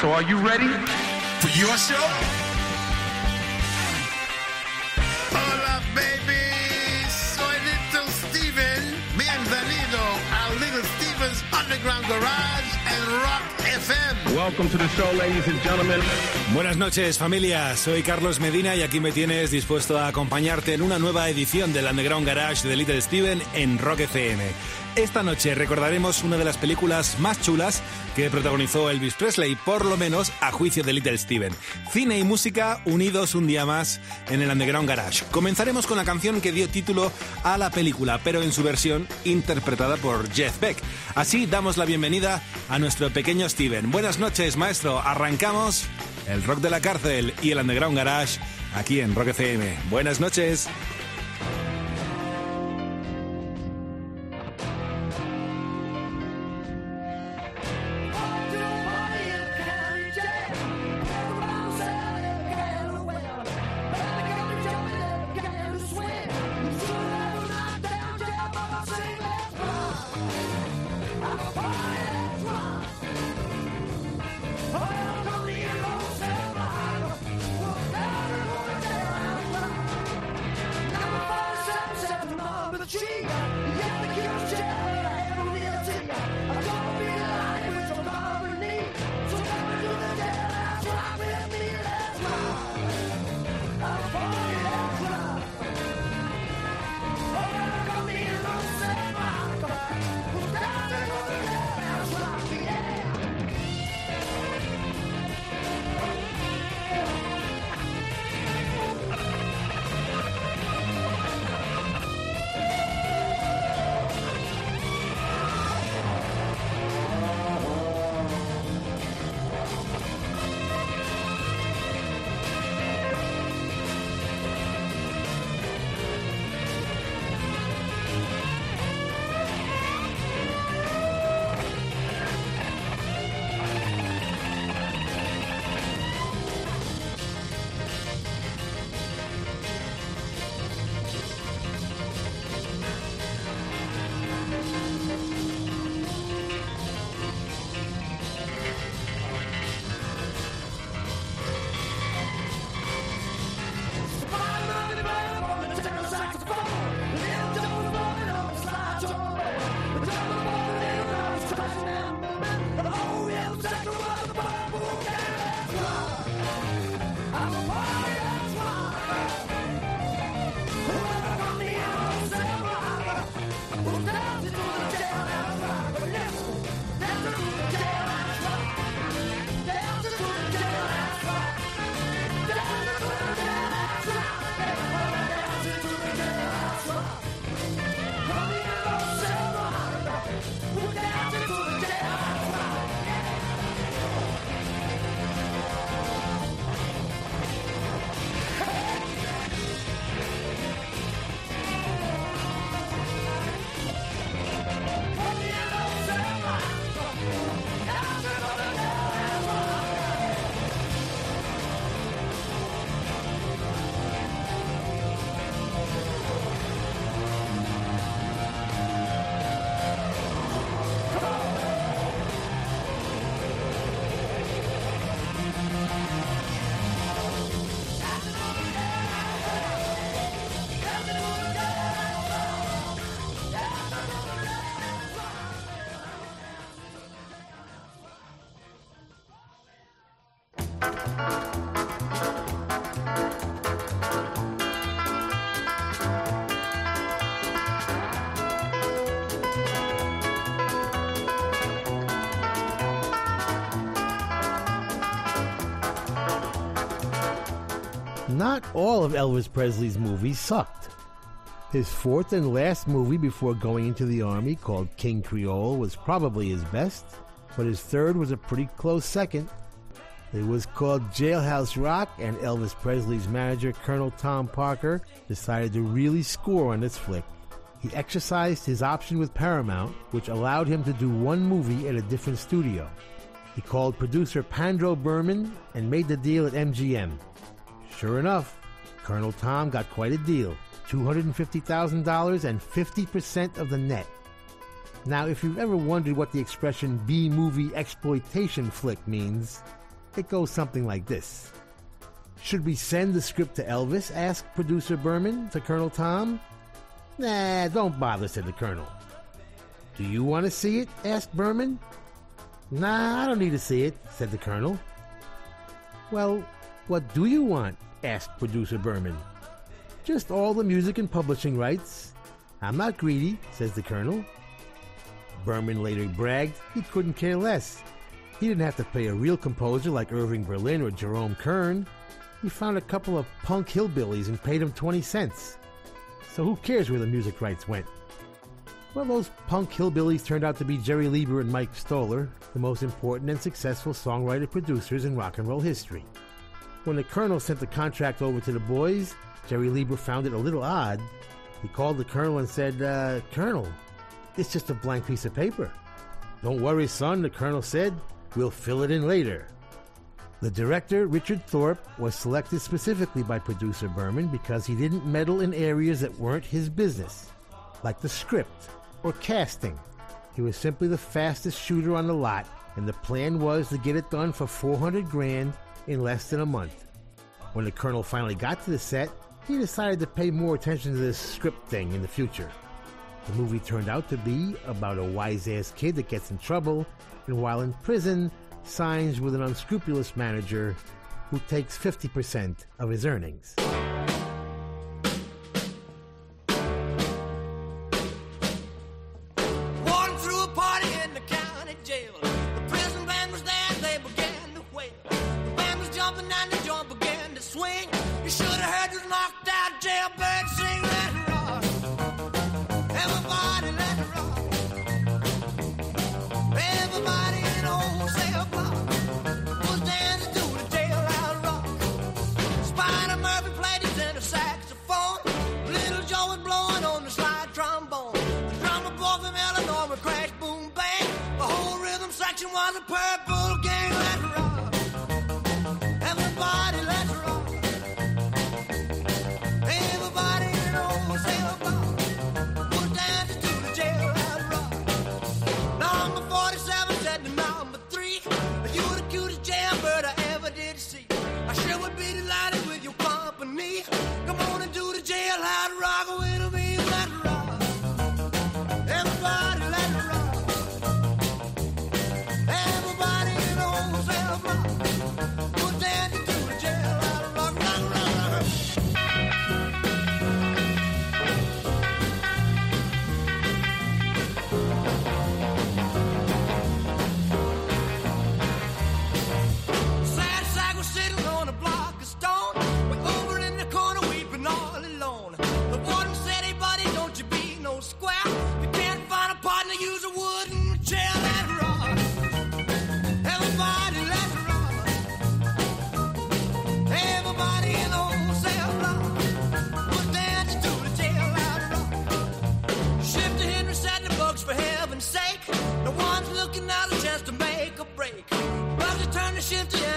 So are you ready? For your show? Hola, baby. Soy Little Steven. Bienvenido a Little Steven's Underground Garage and Rock FM. Welcome to the show, ladies and gentlemen. Buenas noches familia, soy Carlos Medina y aquí me tienes dispuesto a acompañarte en una nueva edición del Underground Garage de Little Steven en Rock FM. Esta noche recordaremos una de las películas más chulas que protagonizó Elvis Presley, por lo menos a juicio de Little Steven. Cine y música unidos un día más en el Underground Garage. Comenzaremos con la canción que dio título a la película, pero en su versión interpretada por Jeff Beck. Así damos la bienvenida a nuestro pequeño Steven. Buenas noches, maestro. Arrancamos el rock de la cárcel y el Underground Garage aquí en Rock FM. Buenas noches. Not all of Elvis Presley's movies sucked. His fourth and last movie before going into the army, called King Creole, was probably his best, but his third was a pretty close second. It was called Jailhouse Rock, and Elvis Presley's manager, Colonel Tom Parker, decided to really score on this flick. He exercised his option with Paramount, which allowed him to do one movie at a different studio. He called producer Pandro Berman and made the deal at MGM. Sure enough, Colonel Tom got quite a deal $250,000 and 50% of the net. Now, if you've ever wondered what the expression B movie exploitation flick means, It goes something like this. Should we send the script to Elvis? asked producer Berman to Colonel Tom. Nah, don't bother, said the Colonel. Do you want to see it? asked Berman. Nah, I don't need to see it, said the Colonel. Well, what do you want? Asked producer Berman. Just all the music and publishing rights. I'm not greedy, says the Colonel. Berman later bragged he couldn't care less. He didn't have to pay a real composer like Irving Berlin or Jerome Kern. He found a couple of punk hillbillies and paid them 20 cents. So who cares where the music rights went? Well, those punk hillbillies turned out to be Jerry Leiber and Mike Stoller, the most important and successful songwriter producers in rock and roll history. When the colonel sent the contract over to the boys, Jerry Leiber found it a little odd. He called the colonel and said, uh, Colonel, it's just a blank piece of paper. Don't worry, son, the colonel said. We'll fill it in later. The director, Richard Thorpe, was selected specifically by producer Berman because he didn't meddle in areas that weren't his business, like the script or casting. He was simply the fastest shooter on the lot, and the plan was to get it done for 400 grand in less than a month. When the colonel finally got to the set, he decided to pay more attention to this script thing in the future. The movie turned out to be about a wise ass kid that gets in trouble, and while in prison, signs with an unscrupulous manager who takes 50% of his earnings. Section was a purple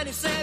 he said,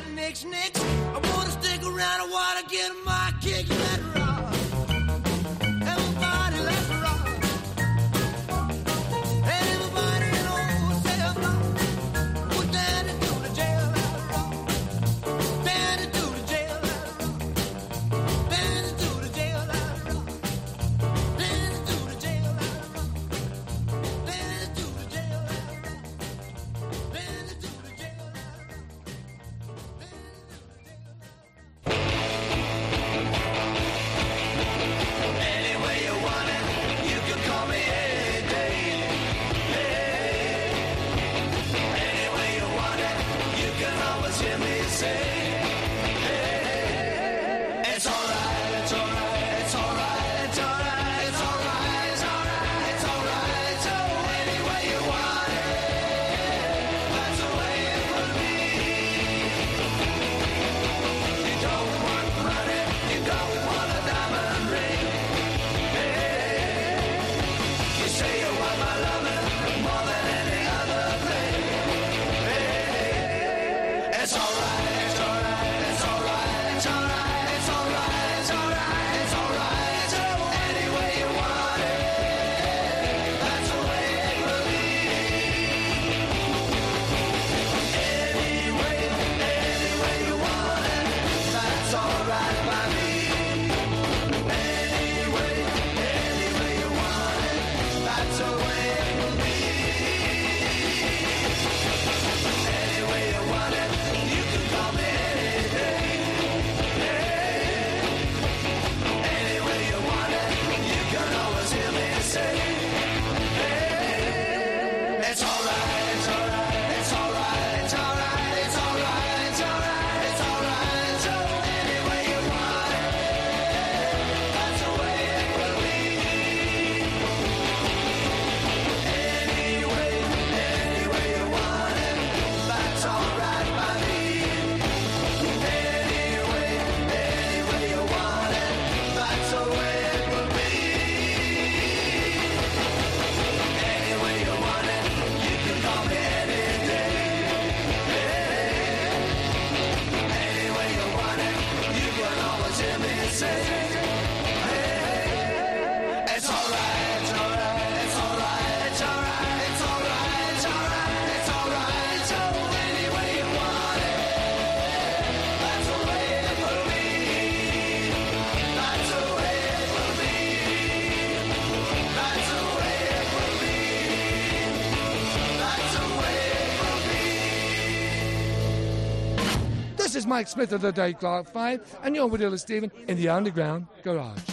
is Mike Smith of the Dave Clark 5, and you're with Little Steven in the Underground Garage.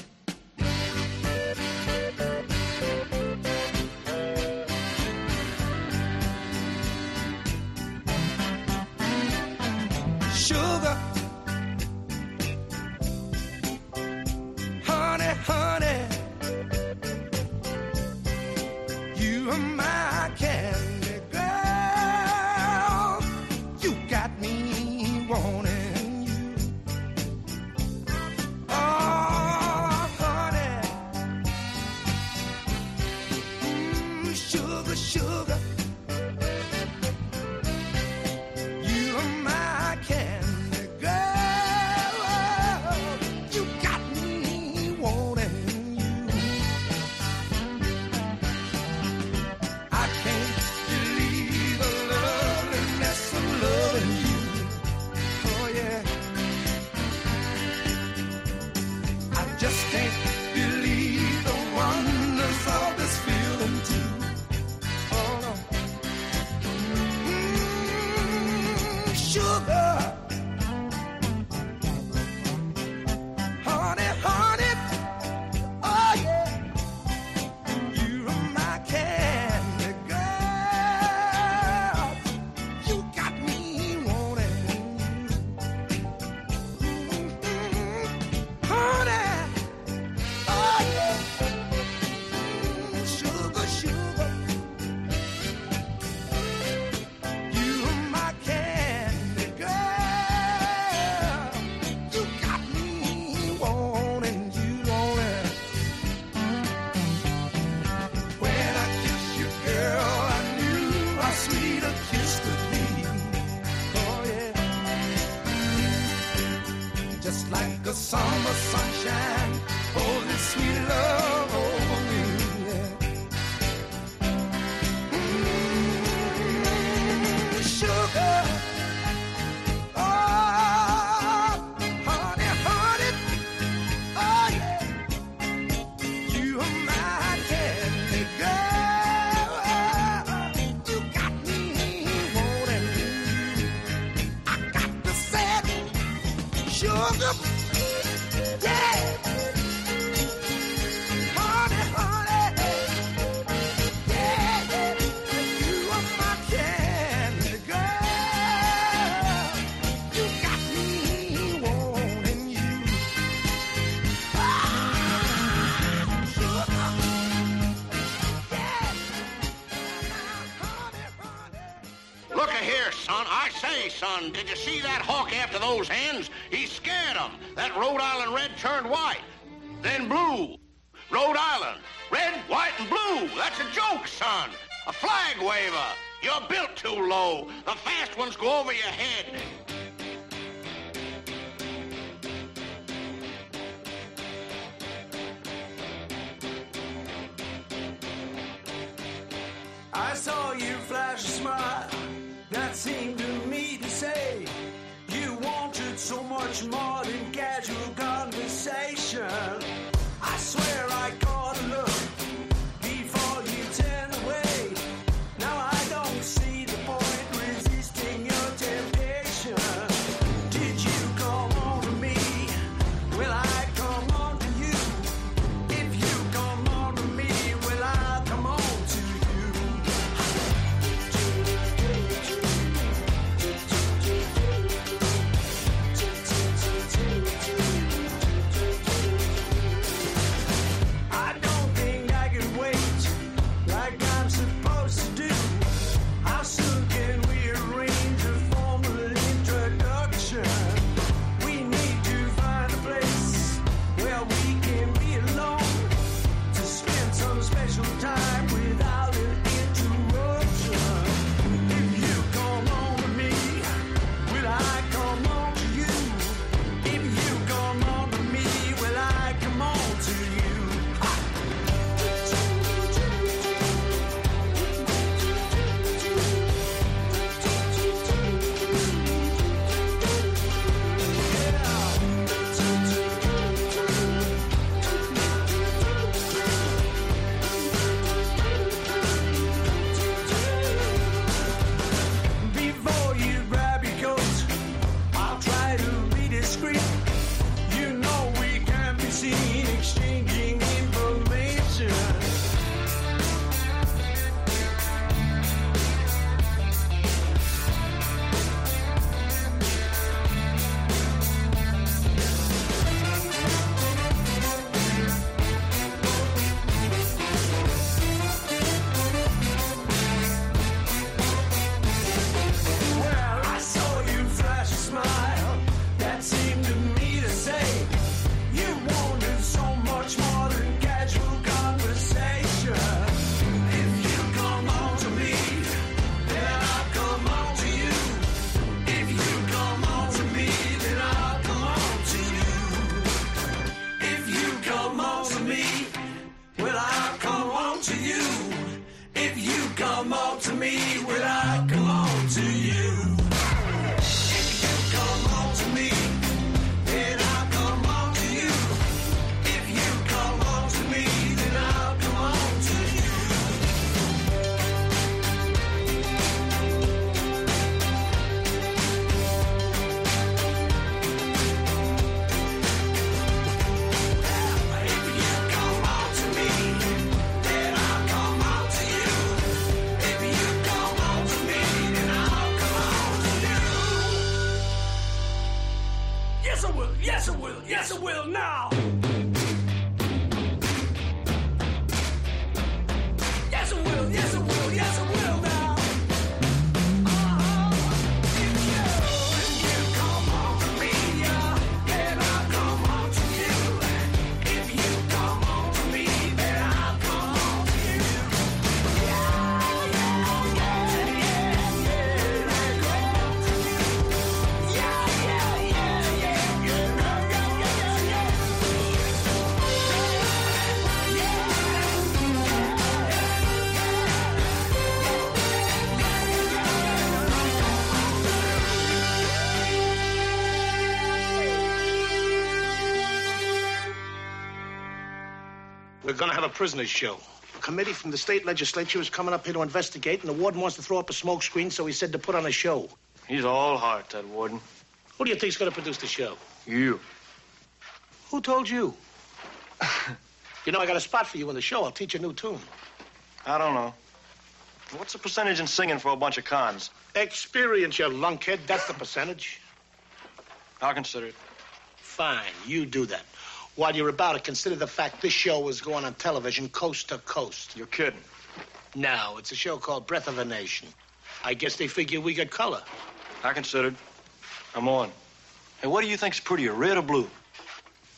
Did you see that hawk after those hens? He scared 'em. That Rhode Island red turned white, then blue. Rhode Island, red, white, and blue. That's a joke, son. A flag waver. You're built too low. The fast ones go over your head. I saw you flash a smile say you wanted so much more than going to have a prisoner's show. A committee from the state legislature is coming up here to investigate, and the warden wants to throw up a smoke screen, so he said to put on a show. He's all heart, that warden. Who do you think's going to produce the show? You. Who told you? you know, I got a spot for you in the show. I'll teach you a new tune. I don't know. What's the percentage in singing for a bunch of cons? Experience, you lunkhead. That's the percentage. I'll consider it. Fine, you do that. While you're about it, consider the fact this show is going on television coast to coast. You're kidding. No, it's a show called Breath of a Nation. I guess they figure we got color. I considered. I'm on. Hey, what do you think's prettier, red or blue?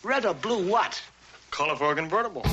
Red or blue what? Color for a convertible.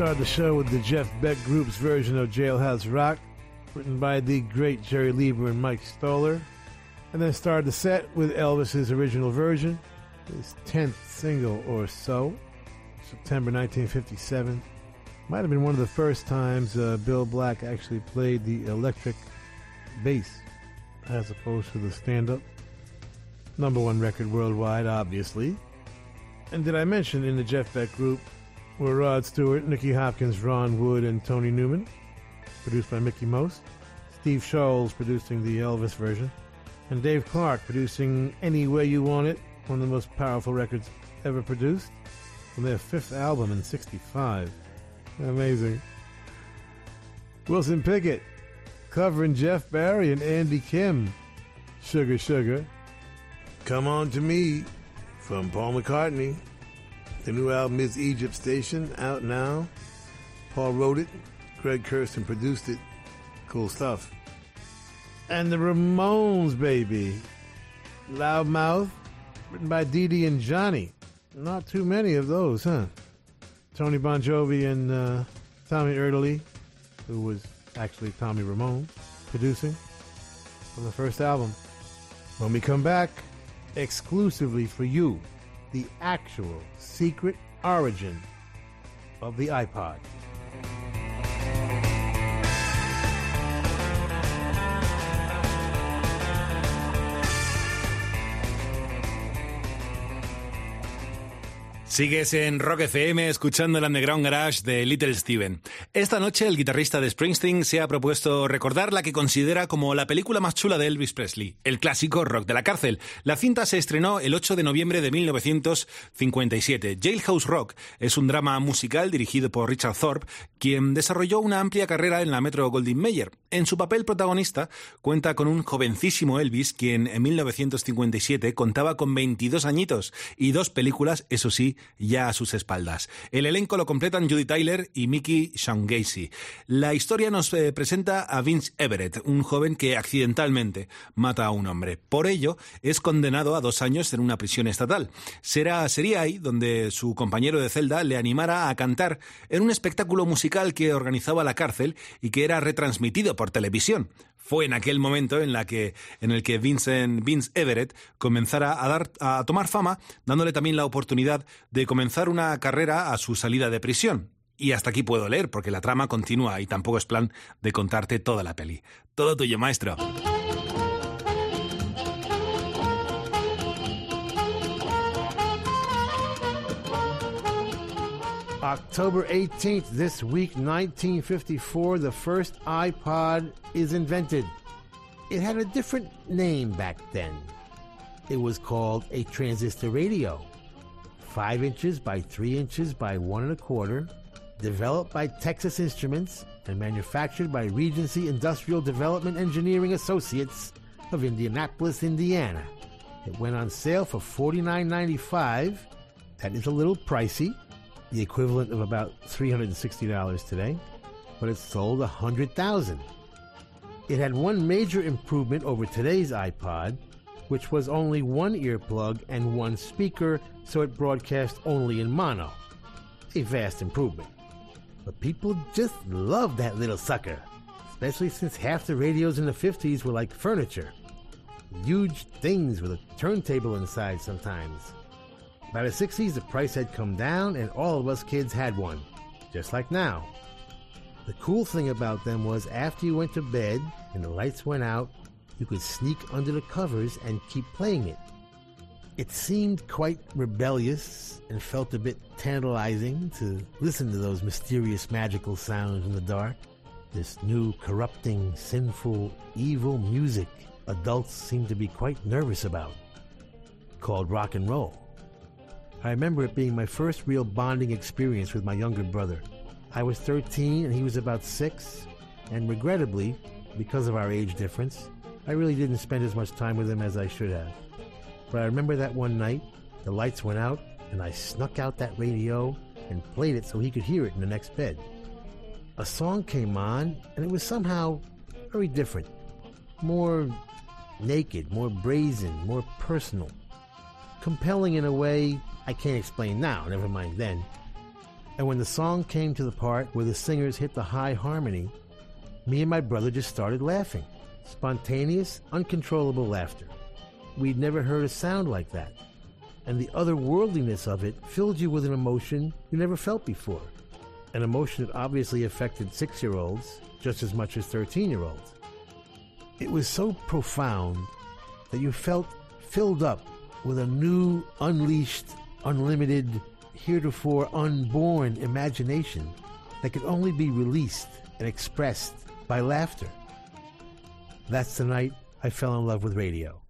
Started the show with the Jeff Beck Group's version of Jailhouse Rock, written by the great Jerry Leiber and Mike Stoller, and then started the set with Elvis's original version, his 10th single or so, September 1957. Might have been one of the first times uh, Bill Black actually played the electric bass as opposed to the stand up. Number one record worldwide, obviously. And did I mention in the Jeff Beck group were Rod Stewart, Nicky Hopkins, Ron Wood, and Tony Newman, produced by Mickie Most, Steve Sholes producing the Elvis version, and Dave Clark producing Any Way You Want It, one of the most powerful records ever produced, from their fifth album in 65. Amazing. Wilson Pickett covering Jeff Barry and Andy Kim. Sugar Sugar. Come On to Me from Paul McCartney. The new album is Egypt Station, out now. Paul wrote it, Greg Kurstin produced it. Cool stuff. And the Ramones, baby. Loudmouth, written by Dee Dee and Johnny. Not too many of those, huh? Tony Bongiovi and uh, Tommy Erdelyi, who was actually Tommy Ramone, producing on the first album. When we come back, exclusively for you, the actual secret origin of the iPod. Sigues en Rock FM escuchando el Underground Garage de Little Steven. Esta noche el guitarrista de Springsteen se ha propuesto recordar la que considera como la película más chula de Elvis Presley, el clásico Rock de la cárcel. La cinta se estrenó el 8 de noviembre de 1957. Jailhouse Rock es un drama musical dirigido por Richard Thorpe, quien desarrolló una amplia carrera en la Metro Goldwyn Mayer. En su papel protagonista cuenta con un jovencísimo Elvis, quien en 1957 contaba con 22 añitos y dos películas, eso sí, ya a sus espaldas. El elenco lo completan Judy Tyler y Mickey Shangacy. La historia nos eh, presenta a Vince Everett, un joven que accidentalmente mata a un hombre. Por ello, es condenado a dos años en una prisión estatal. Será, sería ahí donde su compañero de celda le animara a cantar en un espectáculo musical que organizaba la cárcel y que era retransmitido por televisión. Fue en aquel momento en, la que, en el que Vincent, Vince Everett comenzara a, dar, a tomar fama, dándole también la oportunidad de comenzar una carrera a su salida de prisión. Y hasta aquí puedo leer, porque la trama continúa y tampoco es plan de contarte toda la peli. Todo tuyo, maestro. October 18th, this week, 1954, the first iPod is invented. It had a different name back then. It was called a transistor radio. Five inches by three inches by one and a quarter, developed by Texas Instruments and manufactured by Regency Industrial Development Engineering Associates of Indianapolis, Indiana. It went on sale for $49.95. That is a little pricey, the equivalent of about $360 today, but it sold 100,000. It had one major improvement over today's iPod, which was only one earplug and one speaker, so it broadcast only in mono. A vast improvement. But people just loved that little sucker, especially since half the radios in the 50s were like furniture. Huge things with a turntable inside sometimes. By the 60s, the price had come down, and all of us kids had one, just like now. The cool thing about them was after you went to bed and the lights went out, you could sneak under the covers and keep playing it. It seemed quite rebellious and felt a bit tantalizing to listen to those mysterious magical sounds in the dark. This new, corrupting, sinful, evil music adults seemed to be quite nervous about, called rock and roll. I remember it being my first real bonding experience with my younger brother. I was 13 and he was about 6, and regrettably, because of our age difference, I really didn't spend as much time with him as I should have. But I remember that one night, the lights went out, and I snuck out that radio and played it so he could hear it in the next bed. A song came on, and it was somehow very different. More naked, more brazen, more personal. Compelling in a way I can't explain now, never mind then. And when the song came to the part where the singers hit the high harmony, me and my brother just started laughing. Spontaneous, uncontrollable laughter. We'd never heard a sound like that. And the otherworldliness of it filled you with an emotion you never felt before. An emotion that obviously affected six year olds just as much as 13 year olds. It was so profound that you felt filled up with a new, unleashed, unlimited, heretofore unborn imagination that could only be released and expressed by laughter. That's the night I fell in love with radio.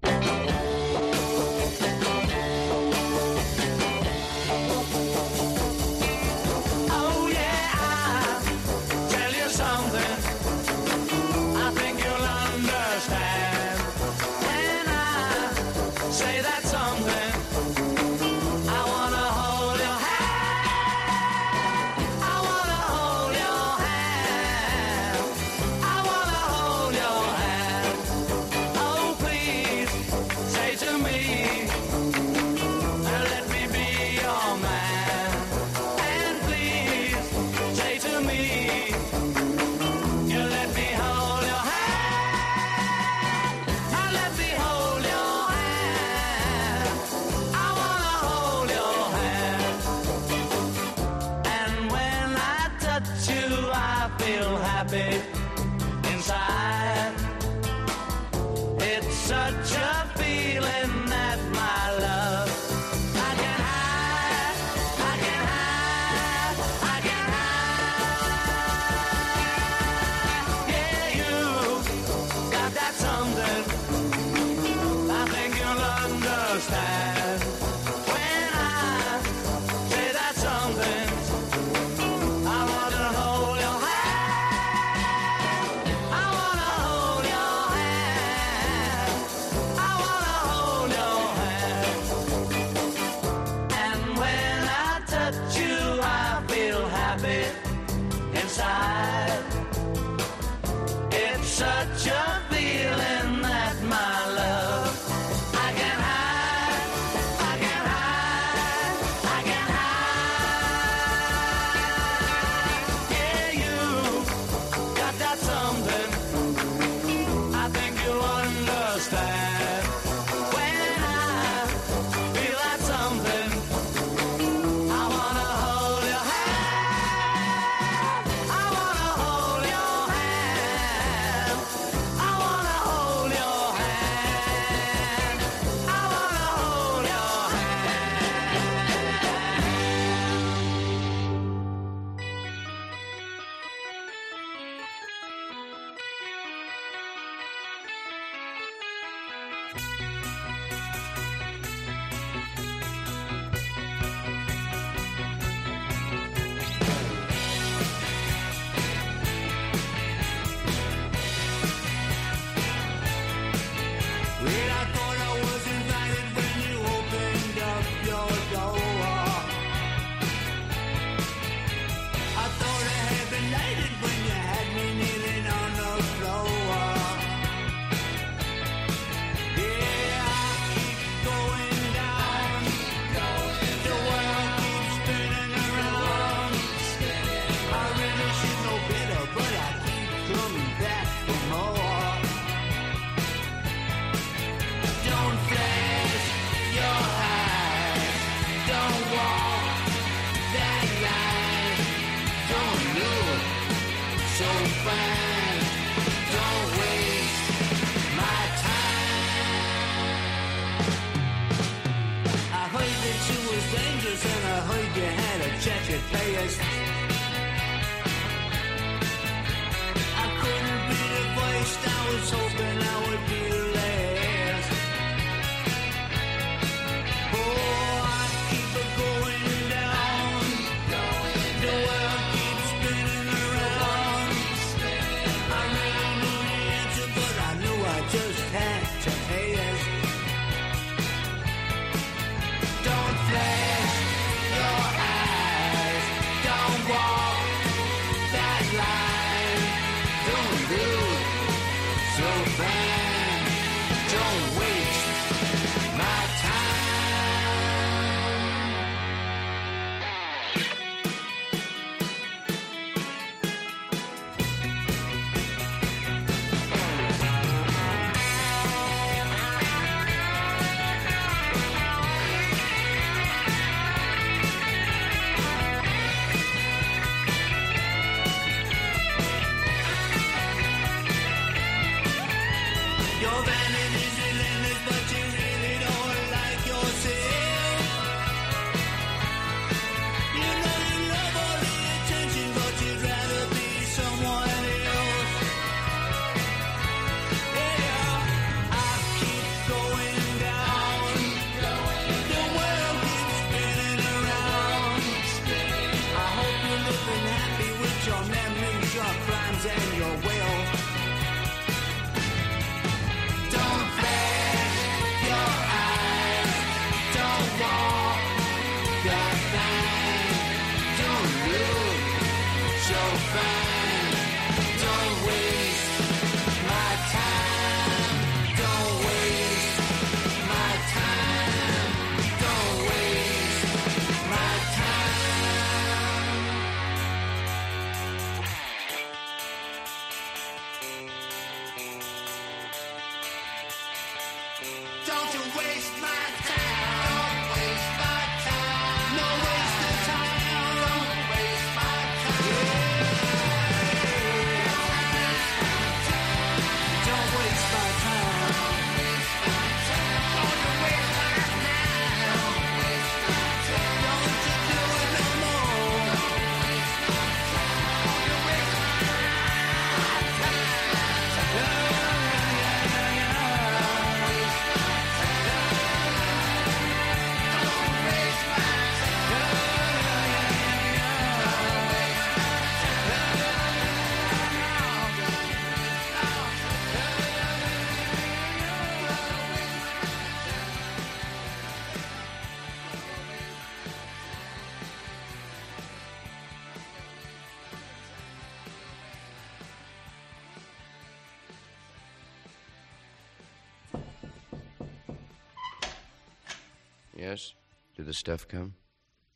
The stuff come?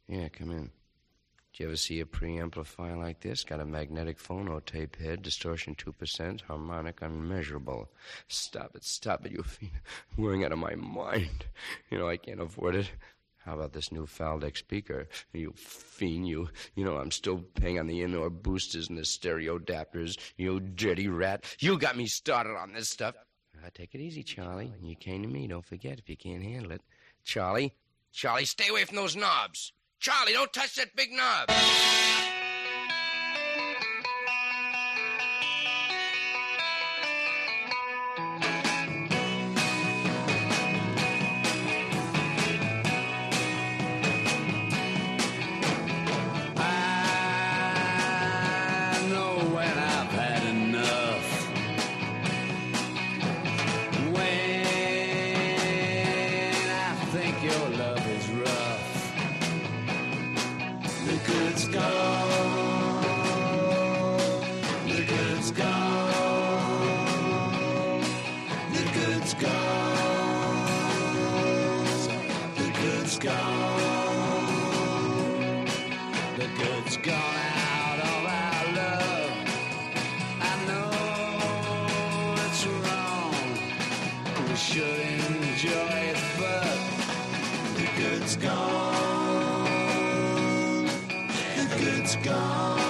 Yeah, come in. Did you ever see a preamplifier like this? Got a magnetic phonotape head, distortion 2%, harmonic unmeasurable. Stop it, stop it, you fiend. I'm wearing out of my mind. You know, I can't afford it. How about this new Faldeck speaker? You fiend, you. You know, I'm still paying on the indoor boosters and the stereo adapters. You dirty rat. You got me started on this stuff. Uh, take it easy, Charlie. You came to me. Don't forget if you can't handle it. Charlie, Charlie, stay away from those knobs. Charlie, don't touch that big knob. Good's gone. The good's gone.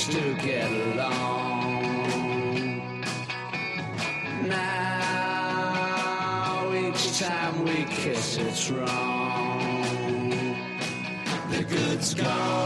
To get along. Now each time we kiss, it's wrong. The good's gone.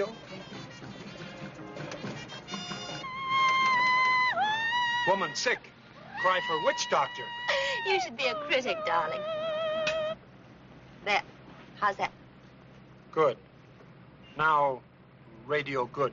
Radio? Woman sick. Cry for witch doctor. You should be a critic, darling. There. How's that? Good. Now, radio good.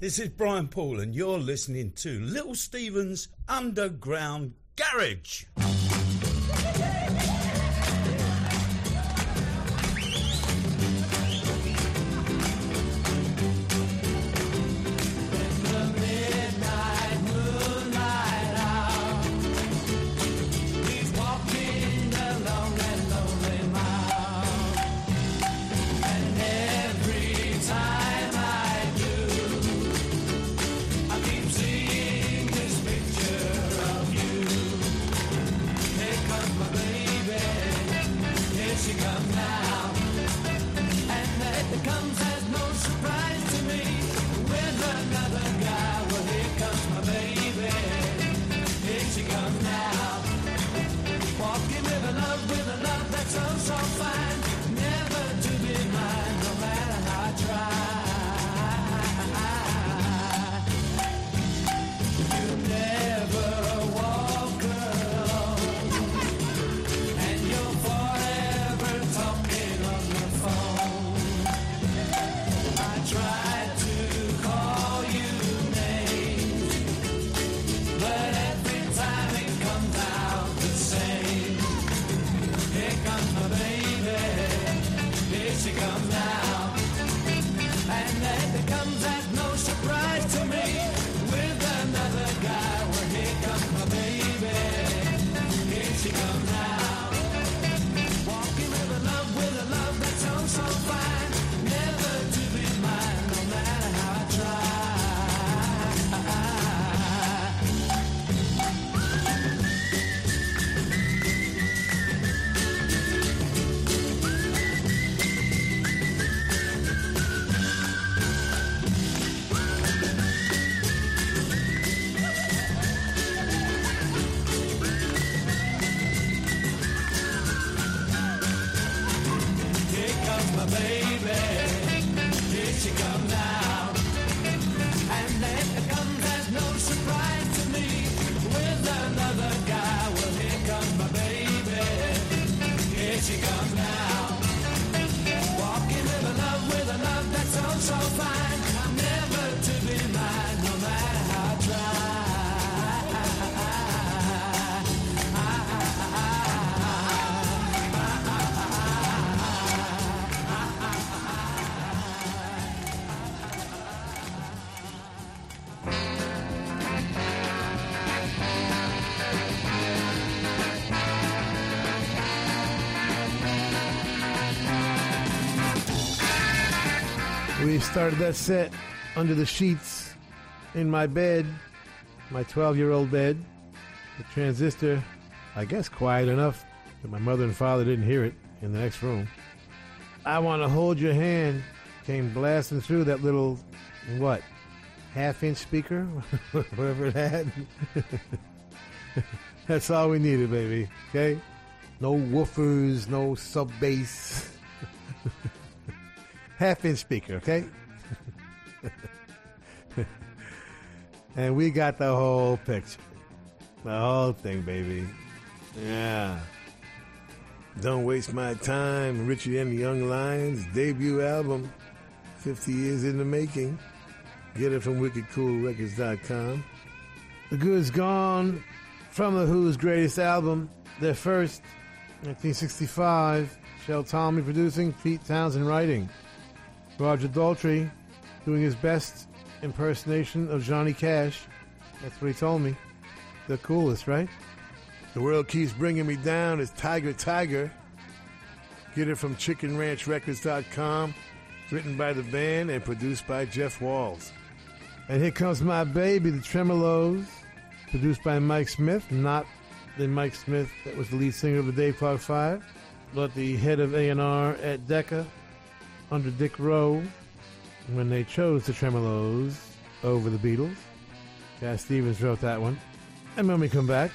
This is Brian Paul, and you're listening to Little Steven's Underground Garage. Started that set under the sheets in my bed, my 12 year old bed. The transistor, I guess, quiet enough that my mother and father didn't hear it in the next room. I want to hold your hand came blasting through that little, what, half inch speaker? Whatever it had. That's all we needed, baby. Okay? No woofers, no sub bass. Half inch speaker, okay? and we got the whole picture. The whole thing, baby. Yeah. Don't Waste My Time, Richard and the Young Lions, debut album, 50 years in the making. Get it from wickedcoolrecords.com. The Good's Gone from The Who's greatest album, their first, 1965. Shel Talmy producing, Pete Townshend writing. Roger Daltrey doing his best impersonation of Johnny Cash. That's what he told me. The coolest, right? The world keeps bringing me down is Tiger Tiger. Get it from chickenranchrecords.com. Written by the band and produced by Jeff Walls. And here comes my baby, the Tremeloes. Produced by Mike Smith, not the Mike Smith that was the lead singer of the Dave Clark Five, but the head of A&R at Decca under Dick Rowe when they chose the Tremeloes over the Beatles. Cat Stevens wrote that one. And when we come back,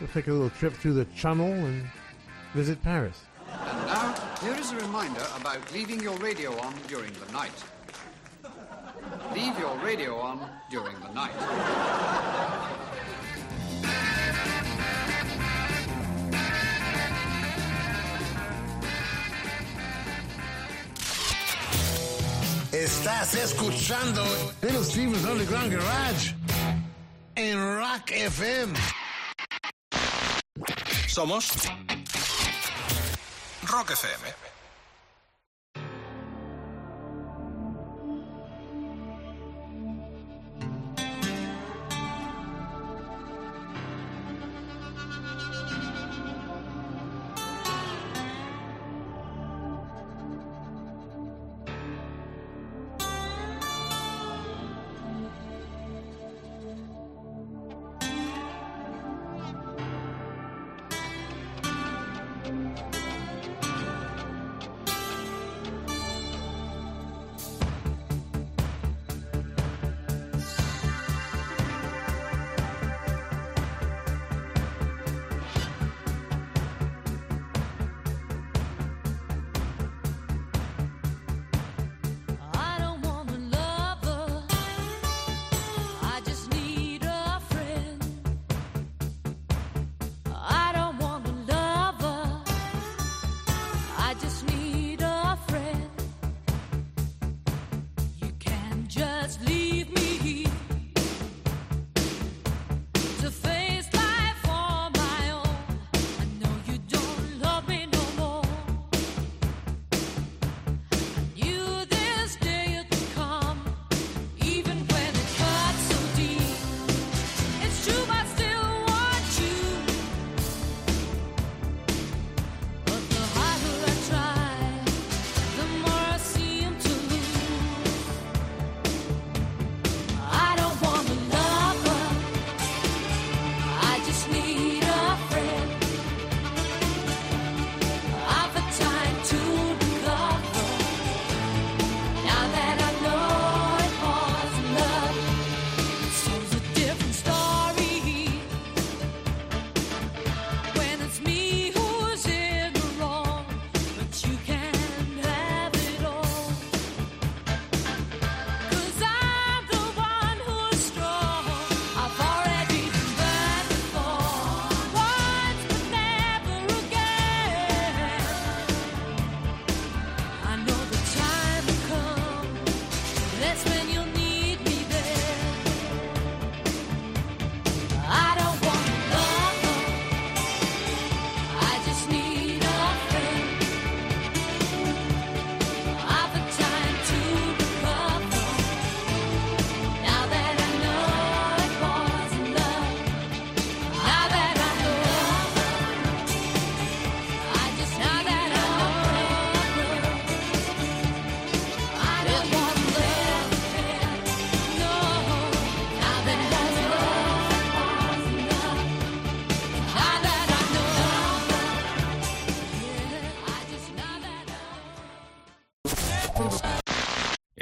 we'll take a little trip through the Channel and visit Paris. And now, here is a reminder about leaving your radio on during the night. Leave your radio on during the night. Estás escuchando Little Steven's Underground Garage en Rock FM. Somos Rock FM.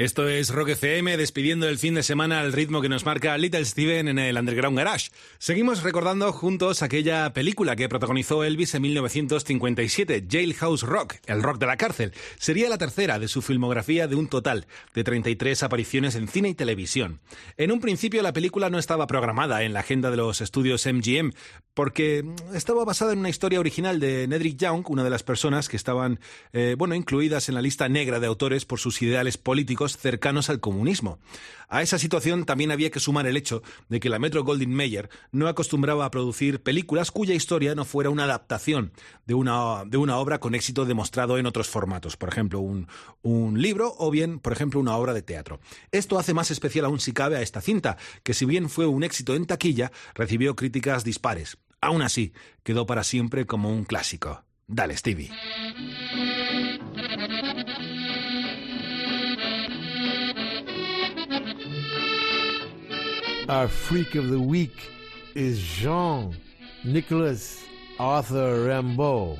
Esto es Rock FM, despidiendo el fin de semana al ritmo que nos marca Little Steven en el Underground Garage. Seguimos recordando juntos aquella película que protagonizó Elvis en 1957, Jailhouse Rock, el rock de la cárcel. Sería la tercera de su filmografía de un total de 33 apariciones en cine y televisión. En un principio la película no estaba programada en la agenda de los estudios MGM porque estaba basada en una historia original de Nedrick Young, una de las personas que estaban eh, bueno, incluidas en la lista negra de autores por sus ideales políticos cercanos al comunismo. A esa situación también había que sumar el hecho de que la Metro Goldwyn Mayer no acostumbraba a producir películas cuya historia no fuera una adaptación de una, de una obra con éxito demostrado en otros formatos, por ejemplo, un, un libro o bien, por ejemplo, una obra de teatro. Esto hace más especial aún si cabe a esta cinta, que si bien fue un éxito en taquilla, recibió críticas dispares. Aún así, quedó para siempre como un clásico. Dale, Stevie. Our freak of the week is Jean Nicolas Arthur Rimbaud,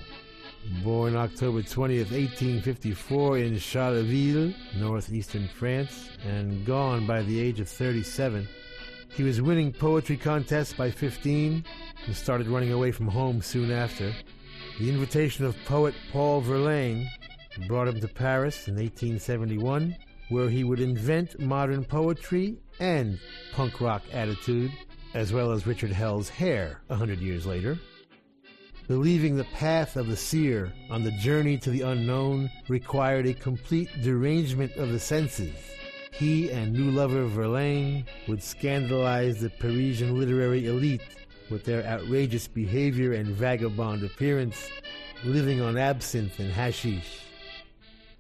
born October 20th, 1854 in Charleville, northeastern France, and gone by the age of 37. He was winning poetry contests by 15 and started running away from home soon after. The invitation of poet Paul Verlaine brought him to Paris in 1871, where he would invent modern poetry and punk rock attitude, as well as Richard Hell's hair a hundred years later. Believing the path of the seer on the journey to the unknown required a complete derangement of the senses. He and new lover Verlaine would scandalize the Parisian literary elite with their outrageous behavior and vagabond appearance, living on absinthe and hashish.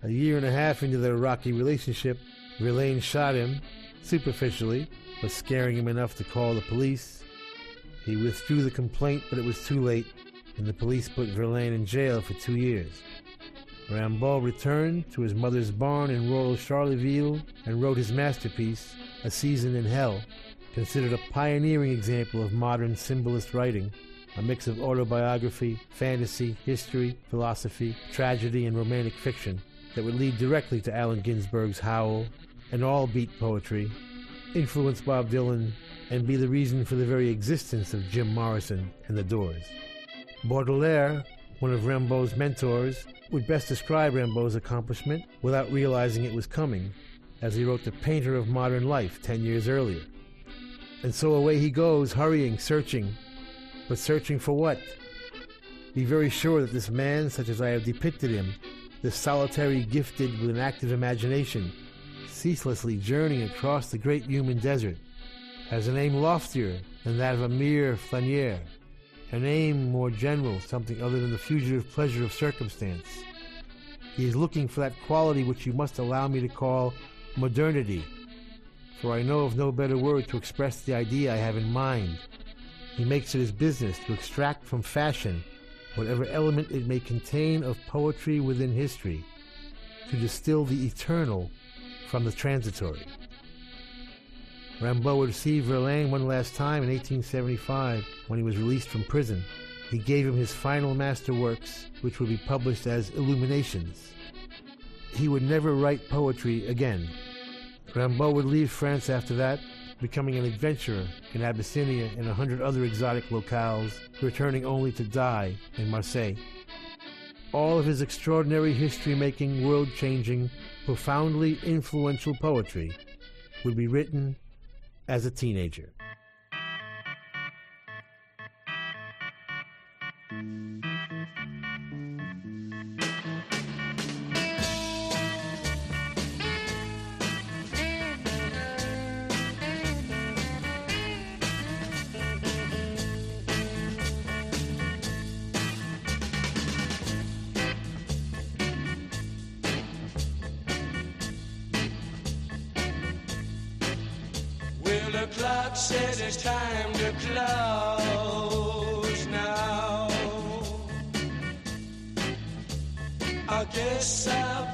A year and a half into their rocky relationship, Verlaine shot him, superficially, but scaring him enough to call the police. He withdrew the complaint, but it was too late, and the police put Verlaine in jail for two years. Rimbaud returned to his mother's barn in rural Charleville and wrote his masterpiece, A Season in Hell, considered a pioneering example of modern symbolist writing, a mix of autobiography, fantasy, history, philosophy, tragedy, and romantic fiction that would lead directly to Allen Ginsberg's Howl and all beat poetry, influence Bob Dylan, and be the reason for the very existence of Jim Morrison and the Doors. Baudelaire, one of Rimbaud's mentors, would best describe Rimbaud's accomplishment without realizing it was coming, as he wrote The Painter of Modern Life ten years earlier. And so away he goes, hurrying, searching. But searching for what? Be very sure that this man, such as I have depicted him, this solitary gifted with an active imagination, ceaselessly journeying across the great human desert, has a name loftier than that of a mere flâneur, a name more general, something other than the fugitive pleasure of circumstance. He is looking for that quality which you must allow me to call modernity, for I know of no better word to express the idea I have in mind. He makes it his business to extract from fashion whatever element it may contain of poetry within history, to distill the eternal from the transitory. Rimbaud would see Verlaine one last time in 1875 when he was released from prison. He gave him his final masterworks, which would be published as Illuminations. He would never write poetry again. Rimbaud would leave France after that, becoming an adventurer in Abyssinia and a hundred other exotic locales, returning only to die in Marseille. All of his extraordinary history making, world changing, profoundly influential poetry would be written as a teenager. Says it's time to close now. I guess I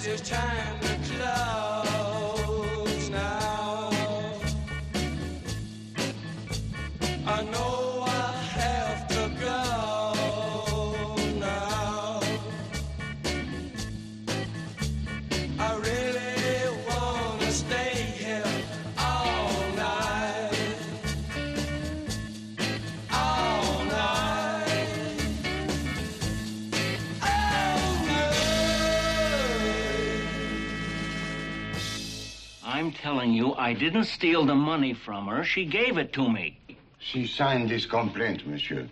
as his time. I didn't steal the money from her. She gave it to me. She signed this complaint, monsieur.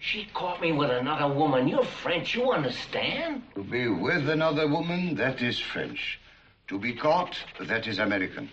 She caught me with another woman. You're French, you understand? To be with another woman, that is French. To be caught, that is American.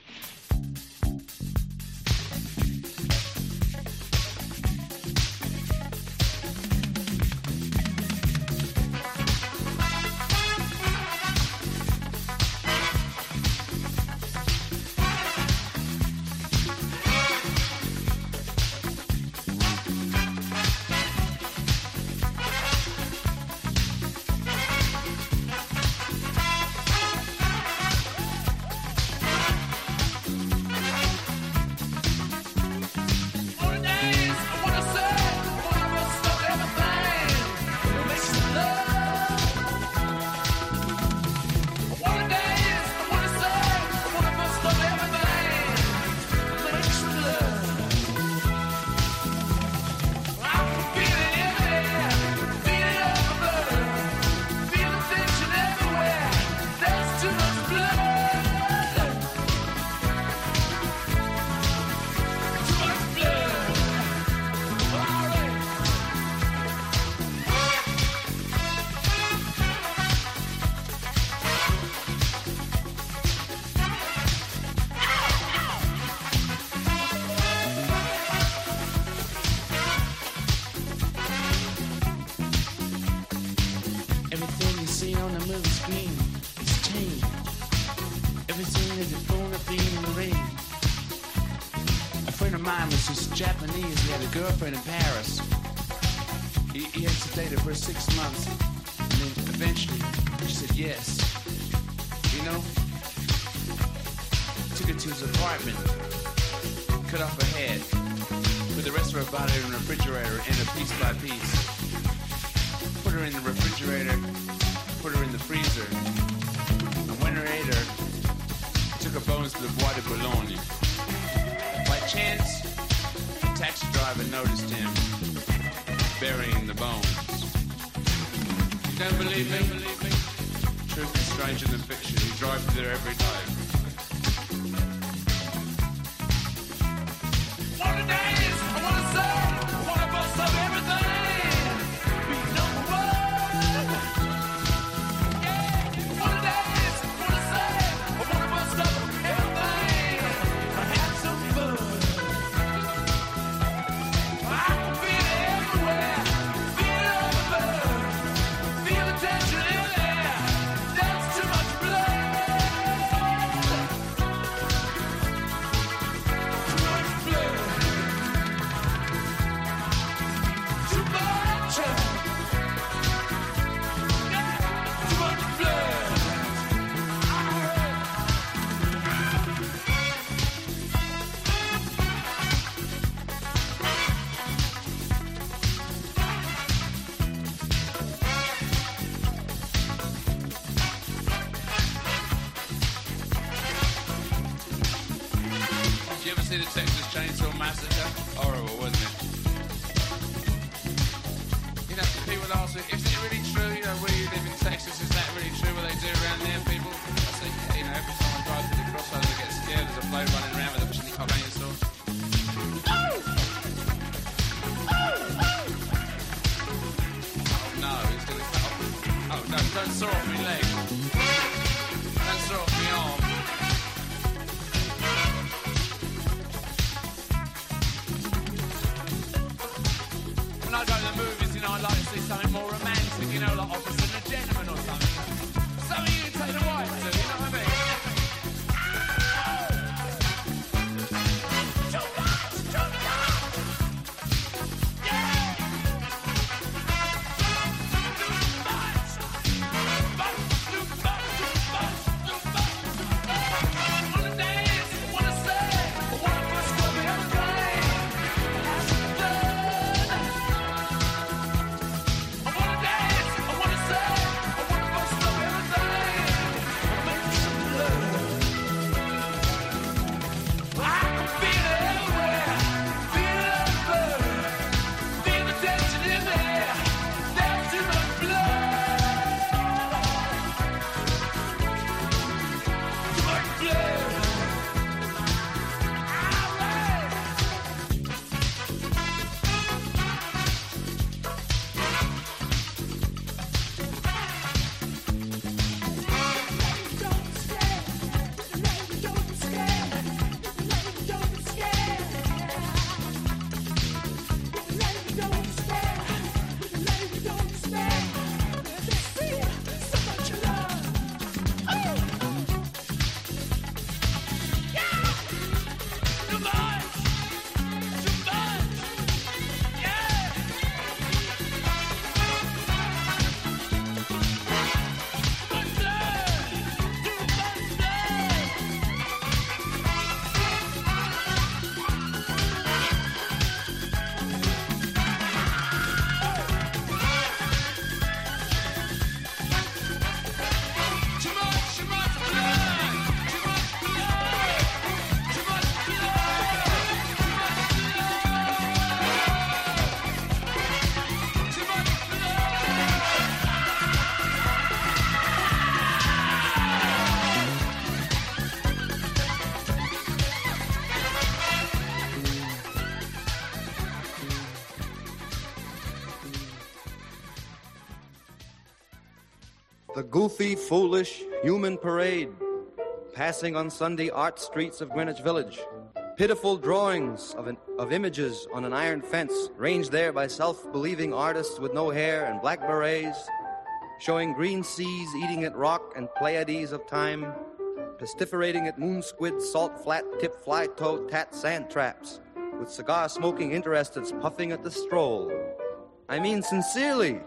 never noticed him burying the bones. You don't believe me? Truth is stranger than fiction. He drives through there every day. What a day! Foolish, human parade passing on Sunday art streets of Greenwich Village. Pitiful drawings of, an, of images on an iron fence, ranged there by self believing artists with no hair and black berets, showing green seas eating at rock and Pleiades of time, pestiferating at moon squid, salt flat tip fly toad tat sand traps, with cigar smoking interesteds puffing at the stroll. I mean, sincerely,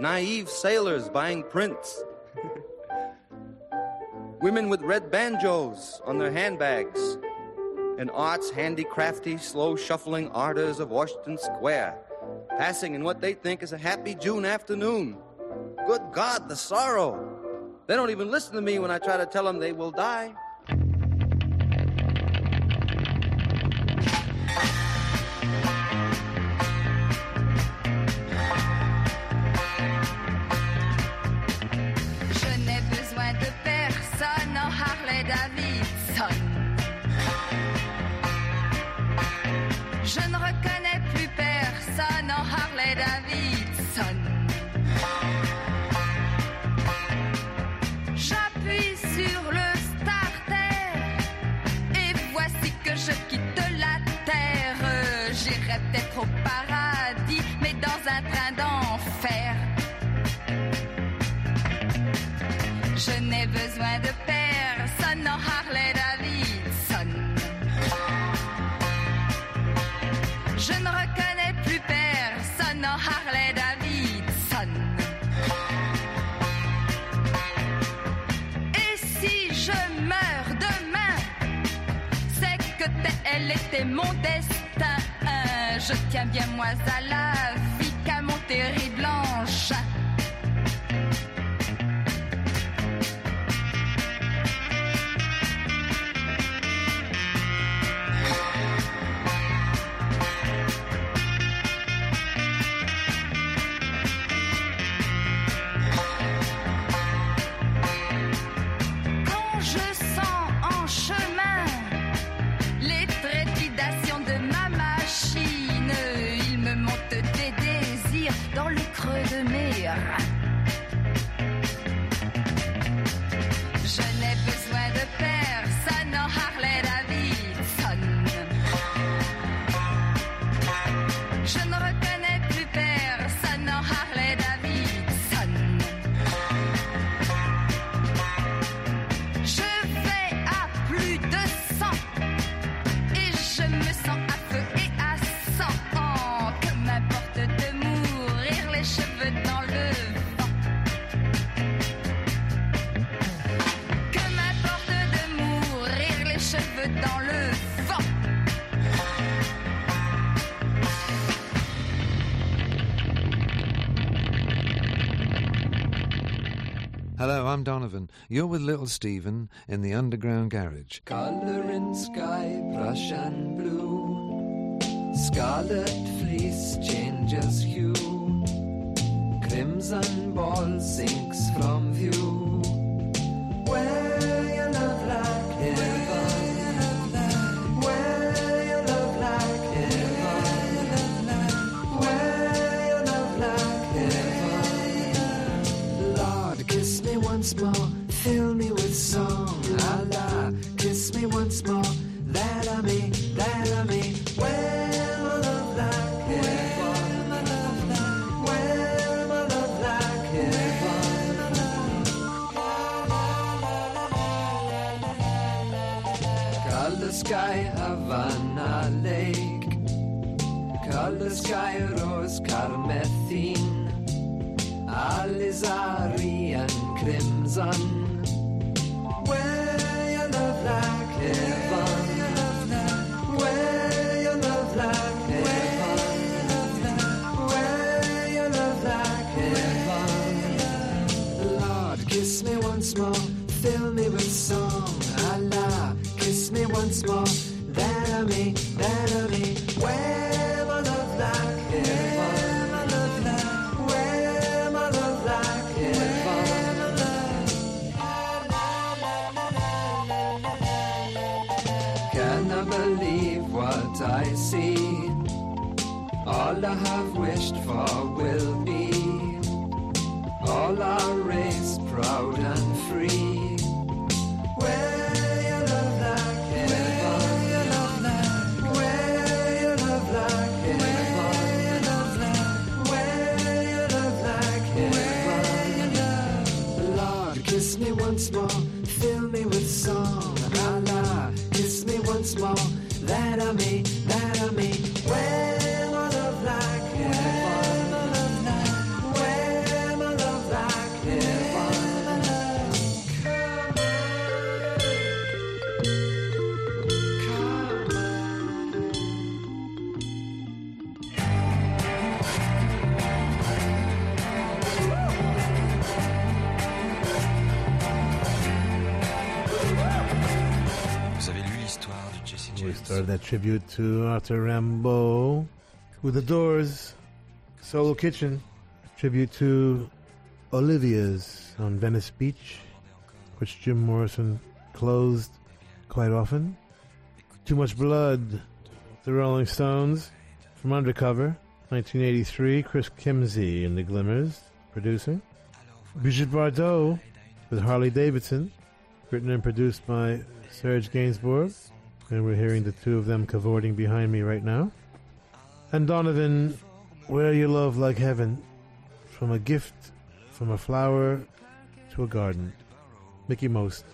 naive sailors buying prints. Women with red banjos on their handbags, and art's handicrafty, slow shuffling ardors of Washington Square, passing in what they think is a happy June afternoon. Good God, the sorrow! They don't even listen to me when I try to tell them they will die. Était mon destin. Je tiens bien moins à la vie qu'à mon terrible engin. Cheveux dans le vent. Hello, I'm Donovan. You're with Little Steven in the Underground Garage. Color in sky, Prussian blue. Scarlet fleece changes hue. Crimson ball sinks from view. Love like heaven. When I love like heaven When I love like heaven Lord, kiss me once more, fill me with song. Allah, kiss me once more, that I may, All I have wished for will be. All our race Started that tribute to Arthur Rimbaud with the Doors. Soul Kitchen. Tribute to Olivia's on Venice Beach, which Jim Morrison closed quite often. Too Much Blood. The Rolling Stones from Undercover. 1983. Chris Kimsey in The Glimmers producing. Brigitte Bardot with Harley Davidson, written and produced by Serge Gainsbourg, and we're hearing the two of them cavorting behind me right now. And Donovan, Wear your Love Like Heaven, from a gift from a flower to a garden. Mickie Most,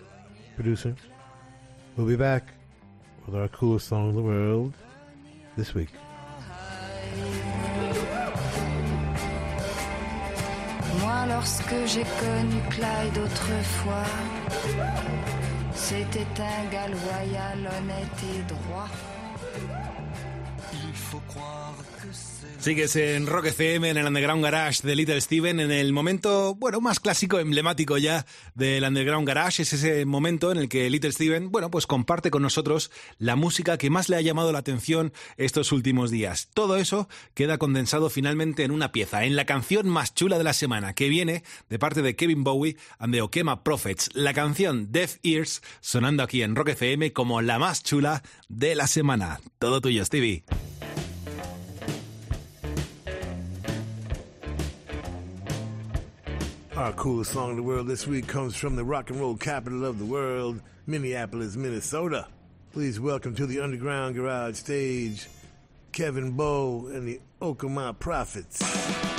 producing. We'll be back with our coolest song in the world this week. Moi, lorsque j'ai connu Clyde autrefois, c'était un gars loyal, honnête et droit. Sigues en Rock FM, en el Underground Garage de Little Steven, en el momento, bueno, más clásico, emblemático ya del Underground Garage. Es ese momento en el que Little Steven, bueno, pues comparte con nosotros la música que más le ha llamado la atención estos últimos días. Todo eso queda condensado finalmente en una pieza, en la canción más chula de la semana, que viene de parte de Kevin Bowie and the Okema Prophets. La canción Deaf Ears, sonando aquí en Rock FM como la más chula de la semana. Todo tuyo, Stevie. Our coolest song in the world this week comes from the rock and roll capital of the world, Minneapolis, Minnesota. Please welcome to the Underground Garage stage, Kevin Bowe and the Okemah Prophets.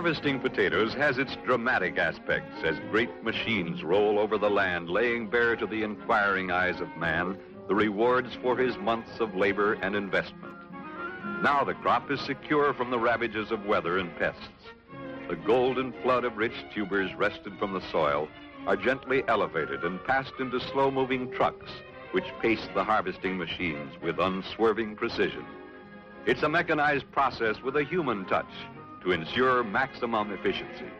Harvesting potatoes has its dramatic aspects as great machines roll over the land, laying bare to the inquiring eyes of man the rewards for his months of labor and investment. Now the crop is secure from the ravages of weather and pests. The golden flood of rich tubers wrested from the soil are gently elevated and passed into slow moving trucks, which pace the harvesting machines with unswerving precision. It's a mechanized process with a human touch to ensure maximum efficiency.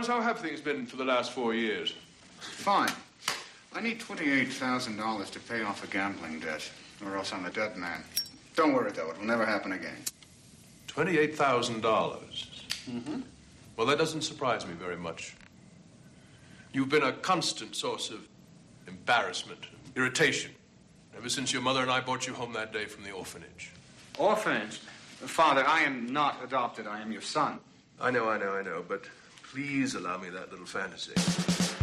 Lawrence, how have things been for the last four years? Fine. I need $28,000 to pay off a gambling debt, or else I'm a dead man. Don't worry, though. It will never happen again. Twenty-eight thousand dollars. Mm-hmm. Well, that doesn't surprise me very much. You've been a constant source of embarrassment, irritation, ever since your mother and I brought you home that day from the orphanage. Orphanage? Father, I am not adopted. I am your son. I know, I know, I know, but please allow me that little fantasy.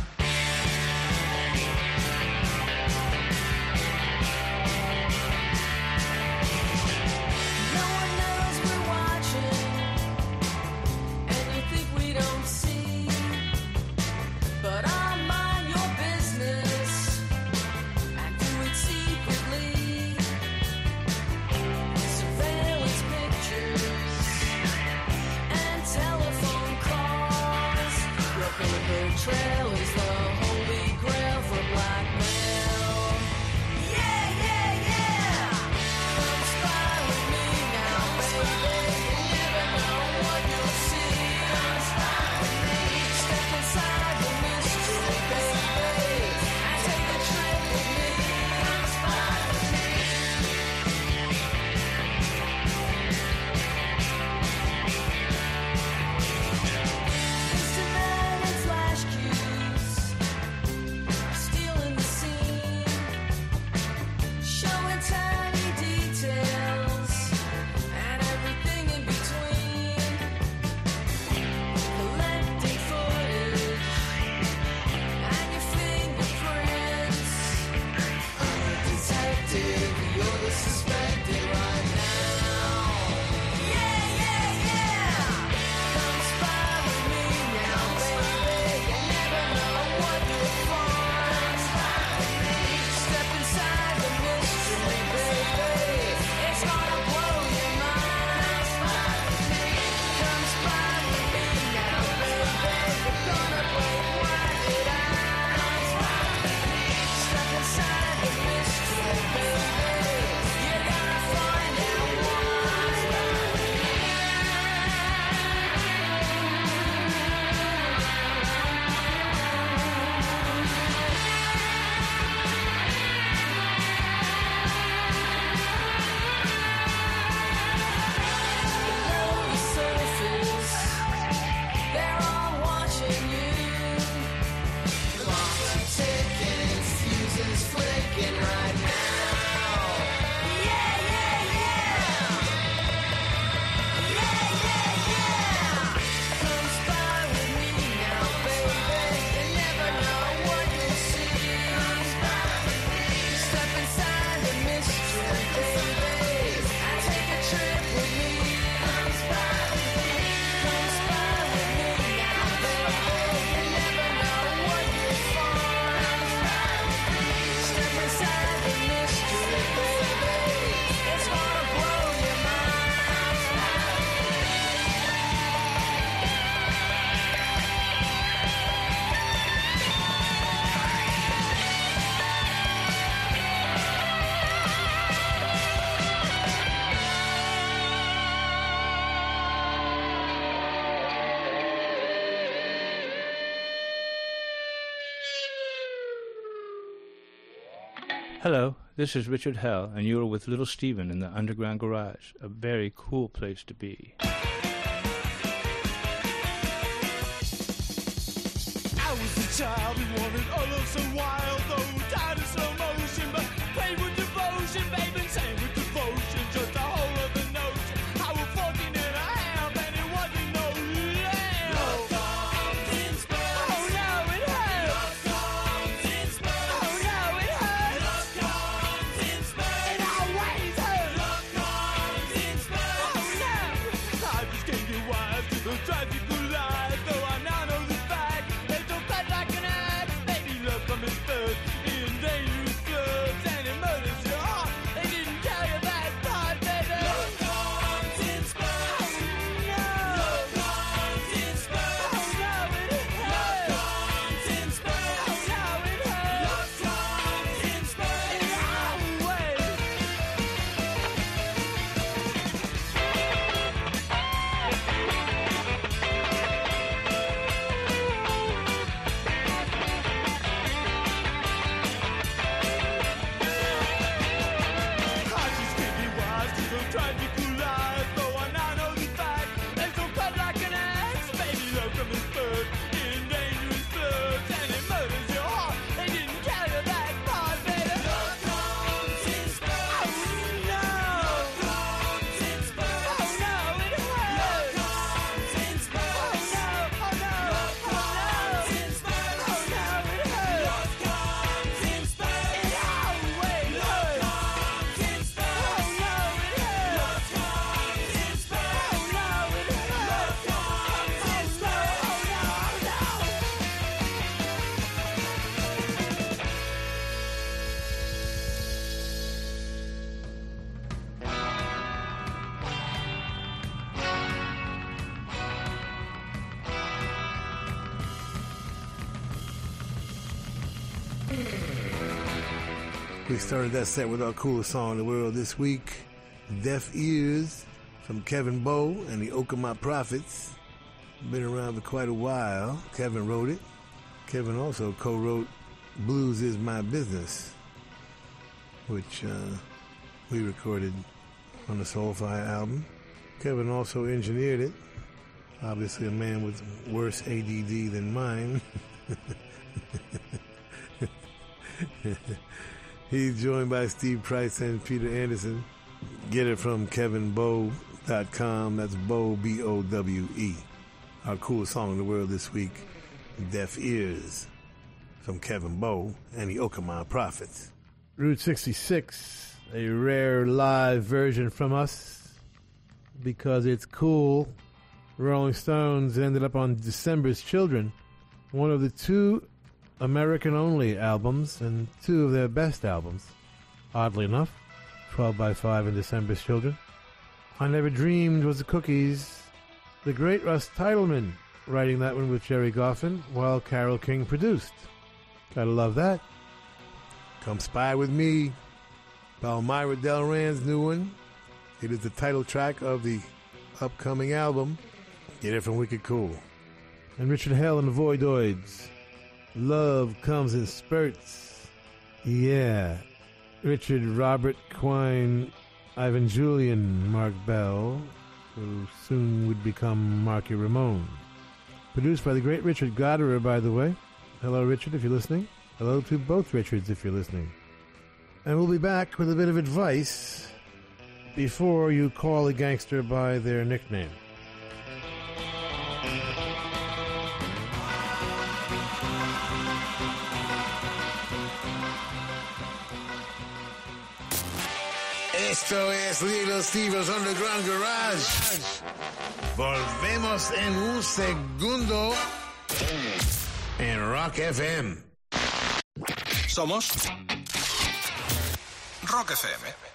Hello, this is Richard Hell, and you're with Little Steven in the Underground Garage, a very cool place to be. I was a child wanted all of so wild, though We started that set with our coolest song in the world this week, Deaf Ears from Kevin Bowe and the Okemah Prophets. Been around for quite a while. Kevin wrote it. Kevin also co-wrote Blues Is My Business, which uh, we recorded on the Soulfire album. Kevin also engineered it. Obviously a man with worse ADD than mine. He's joined by Steve Price and Peter Anderson. Get it from kevinbowe.com. That's Bowe, B O W E. Our coolest song in the world this week, Deaf Ears, from Kevin Bowe and the Okemah Prophets. Route 66, a rare live version from us because it's cool. Rolling Stones ended up on December's Children, one of the two American only albums and two of their best albums. Oddly enough, 12 by 5 and December's Children. I Never Dreamed was the Cookies. The great Russ Titelman writing that one with Gerry Goffin while Carole King produced. Gotta love that. Come Spy With Me, Palmyra Delran's new one. It is the title track of the upcoming album. Get it from Wicked Cool. And Richard Hell and the Voidoids. Love comes in spurts. Yeah. Richard Robert Quine, Ivan Julian, Mark Bell, who soon would become Marky Ramone. Produced by the great Richard Gottehrer, by the way. Hello, Richard, if you're listening. Hello to both Richards, if you're listening. And we'll be back with a bit of advice before you call a gangster by their nickname. Esto es Little Steve's Underground Garage. Volvemos en un segundo en Rock FM. Somos Rock FM.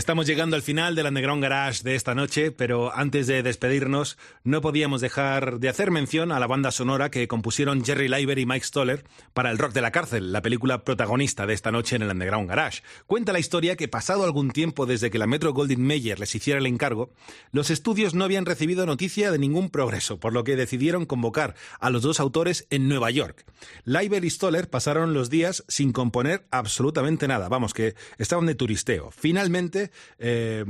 Estamos llegando al final del Underground Garage de esta noche, pero antes de despedirnos, no podíamos dejar de hacer mención a la banda sonora que compusieron Jerry Leiber y Mike Stoller para El Rock de la Cárcel, la película protagonista de esta noche en el Underground Garage. Cuenta la historia que, pasado algún tiempo desde que la Metro Goldwyn Mayer les hiciera el encargo, los estudios no habían recibido noticia de ningún progreso, por lo que decidieron convocar a los dos autores en Nueva York. Leiber y Stoller pasaron los días sin componer absolutamente nada, vamos, que estaban de turisteo. Finalmente, eh,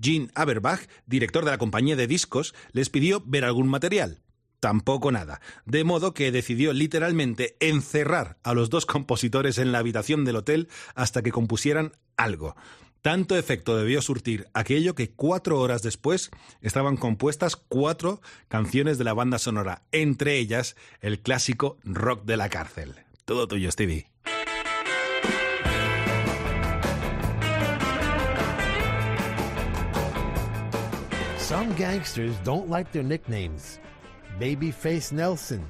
Gene Aberbach, director de la compañía de discos, les pidió ver algún material. Tampoco nada. De modo que decidió literalmente encerrar a los dos compositores en la habitación del hotel hasta que compusieran algo. Tanto efecto debió surtir aquello que cuatro horas después estaban compuestas cuatro canciones de la banda sonora, entre ellas el clásico Rock de la cárcel. Todo tuyo, Stevie. Gangsters don't like their nicknames. Babyface Nelson,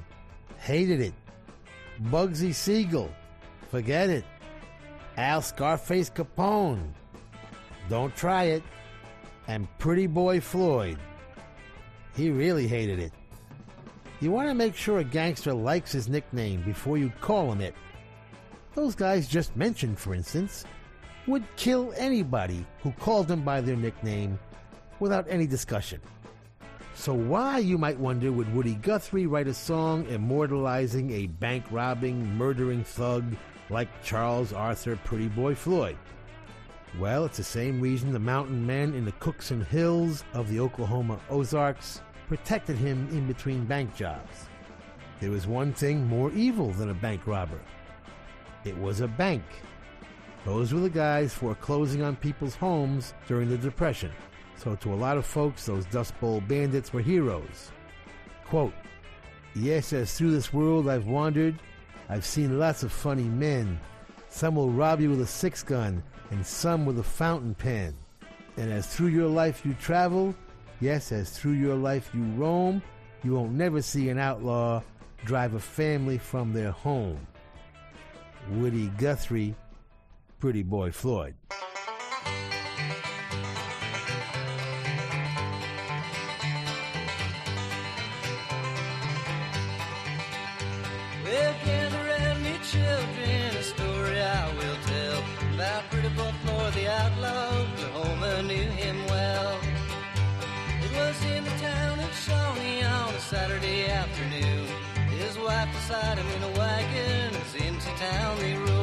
hated it. Bugsy Siegel, forget it. Al Scarface Capone, don't try it. And Pretty Boy Floyd, he really hated it. You want to make sure a gangster likes his nickname before you call him it. Those guys just mentioned, for instance, would kill anybody who called them by their nickname without any discussion. So, why, you might wonder, would Woody Guthrie write a song immortalizing a bank robbing, murdering thug like Charles Arthur Pretty Boy Floyd? Well, it's the same reason the mountain men in the Cookson Hills of the Oklahoma Ozarks protected him in between bank jobs. There was one thing more evil than a bank robber it was a bank. Those were the guys foreclosing on people's homes during the Depression. So, to a lot of folks, those Dust Bowl bandits were heroes. Quote, Yes, as through this world I've wandered, I've seen lots of funny men. Some will rob you with a six gun, and some with a fountain pen. And as through your life you travel, yes, as through your life you roam, you won't never see an outlaw drive a family from their home. Woody Guthrie, Pretty Boy Floyd. Wife beside in a wagon as into town they rode.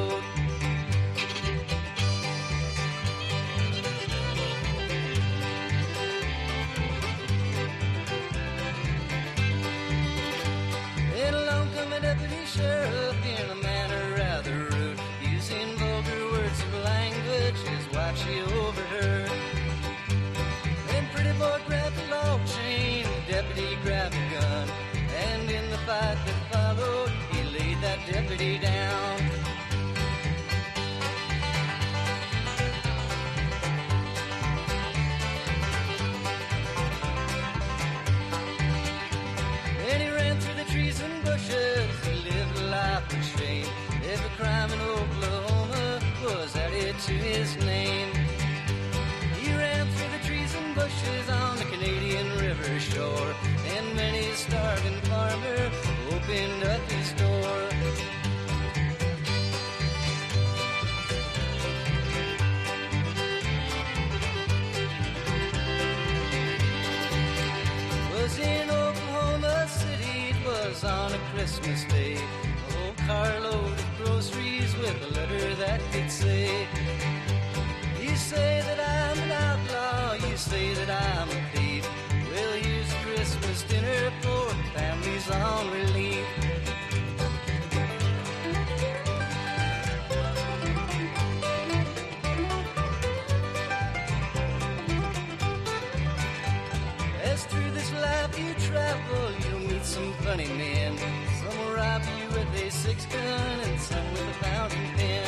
Christmas day. A whole carload of groceries with a letter that could say, You say that I'm an outlaw. You say that I'm a thief. Well, here's Christmas dinner for families on relief. Gun and some with a fountain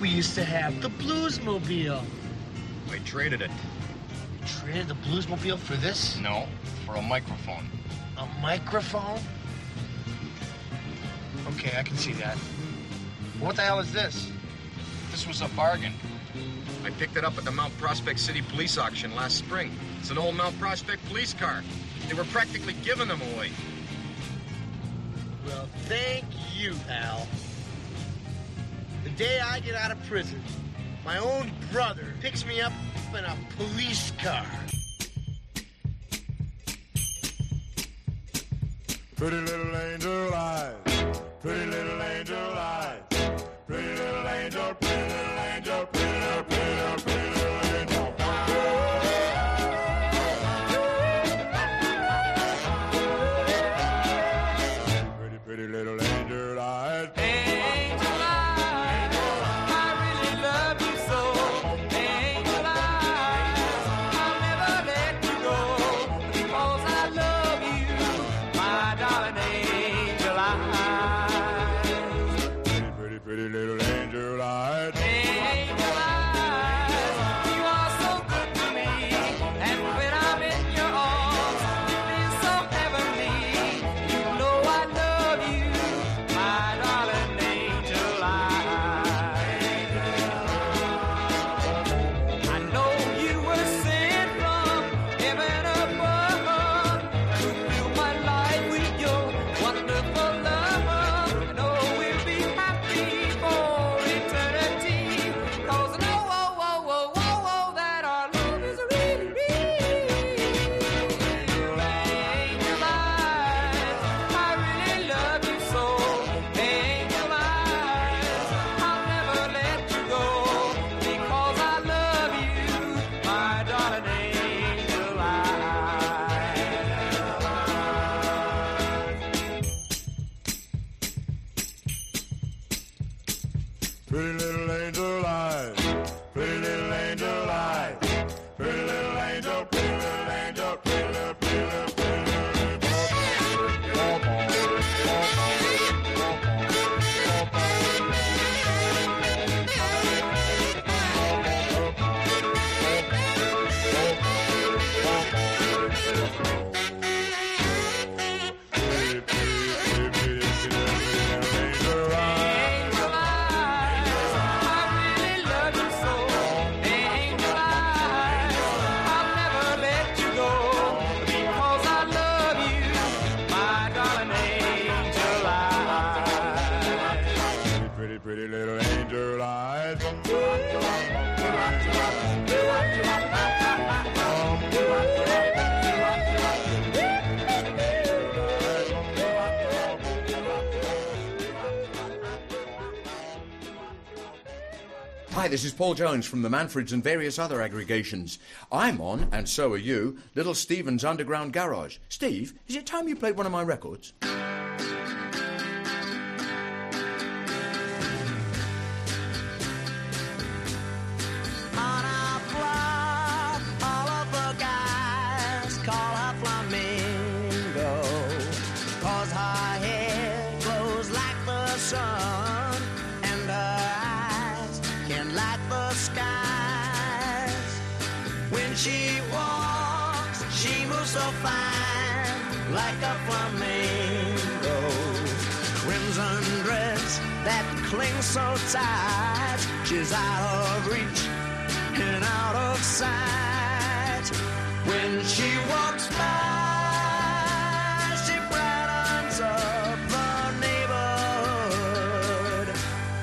we used to have. The Bluesmobile. I traded it. Traded the Bluesmobile for this? No, for a microphone. A microphone? Okay, I can see that. What the hell is this? This was a bargain. I picked it up at the Mount Prospect City Police auction last spring. It's an old Mount Prospect police car. They were practically giving them away. Well, thank you, pal. Day I get out of prison, my own brother picks me up in a police car. Pretty little angel eyes, pretty little angel eyes, pretty little angel, pretty little angel, pretty little, Hi, this is Paul Jones from the Manfreds and various other aggregations. I'm on, and so are you, Little Steven's Underground Garage. Steve, is it time you played one of my records? Tight, she's out of reach and out of sight. When she walks by, she brightens up the neighborhood.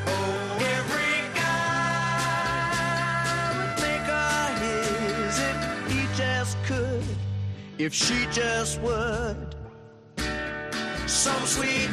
Oh, every guy would make her his if he just could, if she just would. Some sweet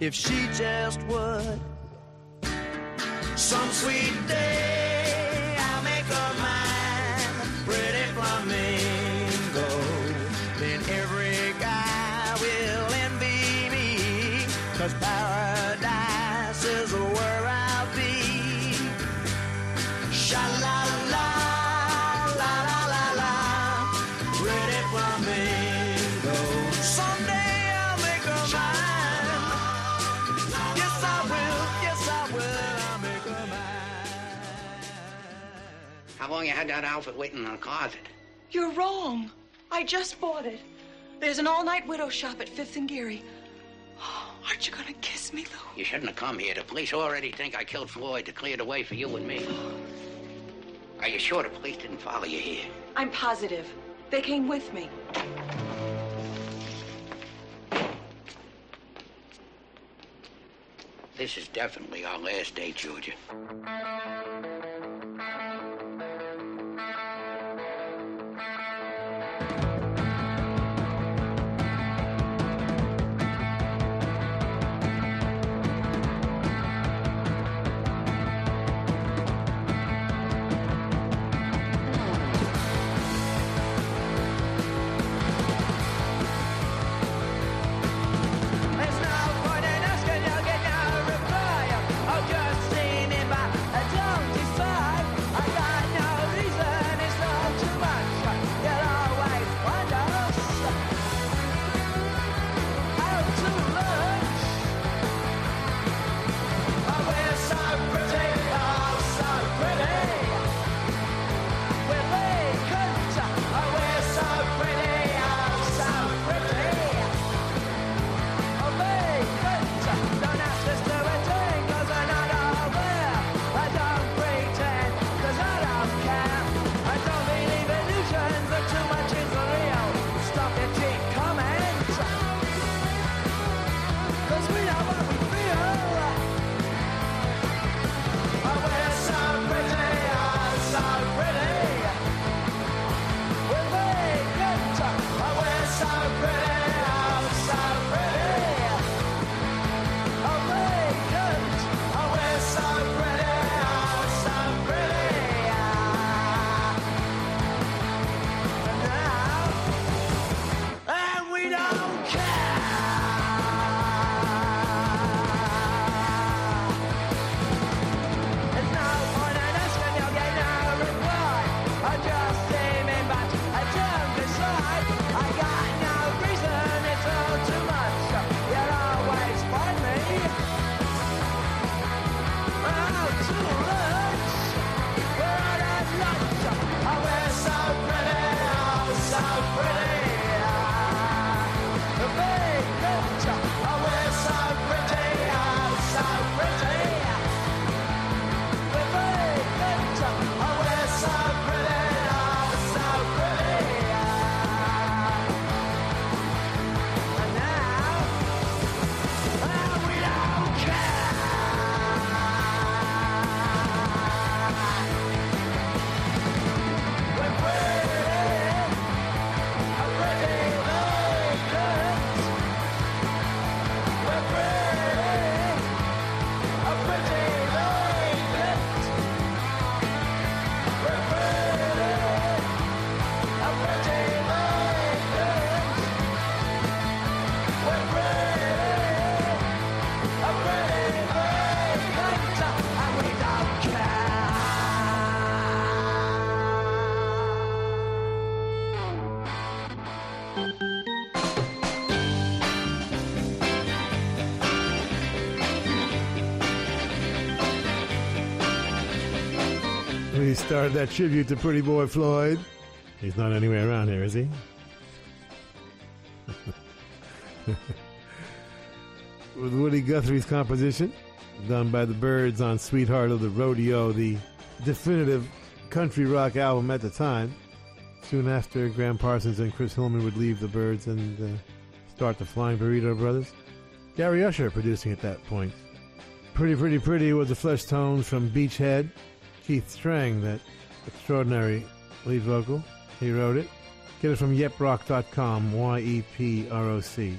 if she just would. Had that outfit waiting in the closet? You're wrong. I just bought it. There's an all-night widow shop at Fifth and Geary. Oh, Aren't you gonna kiss me, Lou? You shouldn't have come here. The police already think I killed Floyd to clear the way for you and me. Are you sure the police didn't follow you here? I'm positive. They came with me. This is definitely our last day, Georgia. Started that tribute to Pretty Boy Floyd. He's not anywhere around here, is he? With Woody Guthrie's composition, done by the Byrds on Sweetheart of the Rodeo, the definitive country rock album at the time. Soon after, Gram Parsons and Chris Hillman would leave the Byrds and uh, start the Flying Burrito Brothers. Gary Usher producing at that point. Pretty Pretty Pretty was the Fleshtones from Beachhead. Keith Streng, that extraordinary lead vocal. He wrote it. Get it from yeproc.com, Y E P R O C.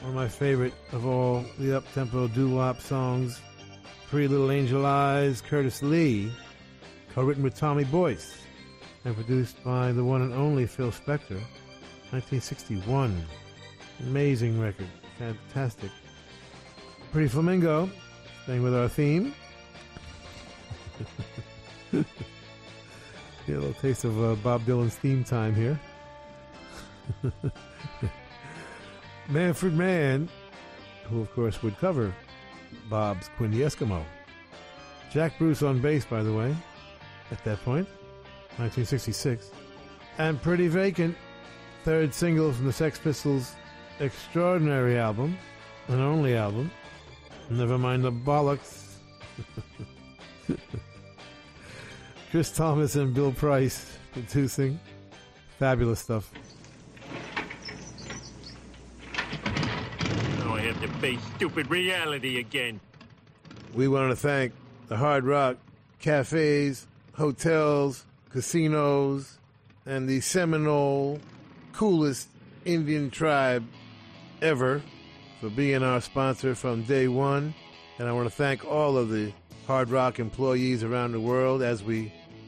One of my favorite of all the up tempo doo wop songs. Pretty Little Angel Eyes, Curtis Lee, co written with Tommy Boyce, and produced by the one and only Phil Spector. 1961. Amazing record. Fantastic. Pretty Flamingo, staying with our theme. Get a little taste of uh, Bob Dylan's theme time here. Manfred Mann, who of course would cover Bob's Quinn Eskimo. Jack Bruce on bass, by the way, at that point, 1966. And Pretty Vacant, third single from the Sex Pistols' extraordinary album, an only album. Never mind the bollocks. Chris Thomas and Bill Price producing. Fabulous stuff. Now I have to face stupid reality again. We want to thank the Hard Rock cafes, hotels, casinos, and the Seminole coolest Indian tribe ever for being our sponsor from day one. And I want to thank all of the Hard Rock employees around the world as we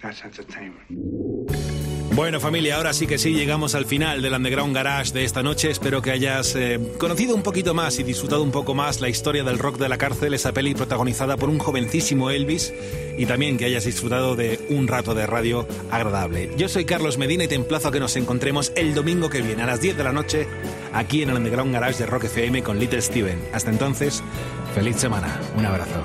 That's entertainment. Bueno familia, ahora sí que sí, llegamos al final del Underground Garage de esta noche. Espero que hayas eh, conocido un poquito más y disfrutado un poco más la historia del rock de la cárcel, esa peli protagonizada por un jovencísimo Elvis y también que hayas disfrutado de un rato de radio agradable. Yo soy Carlos Medina y te emplazo a que nos encontremos el domingo que viene a las 10 de la noche aquí en el Underground Garage de Rock FM con Little Steven. Hasta entonces, feliz semana. Un abrazo.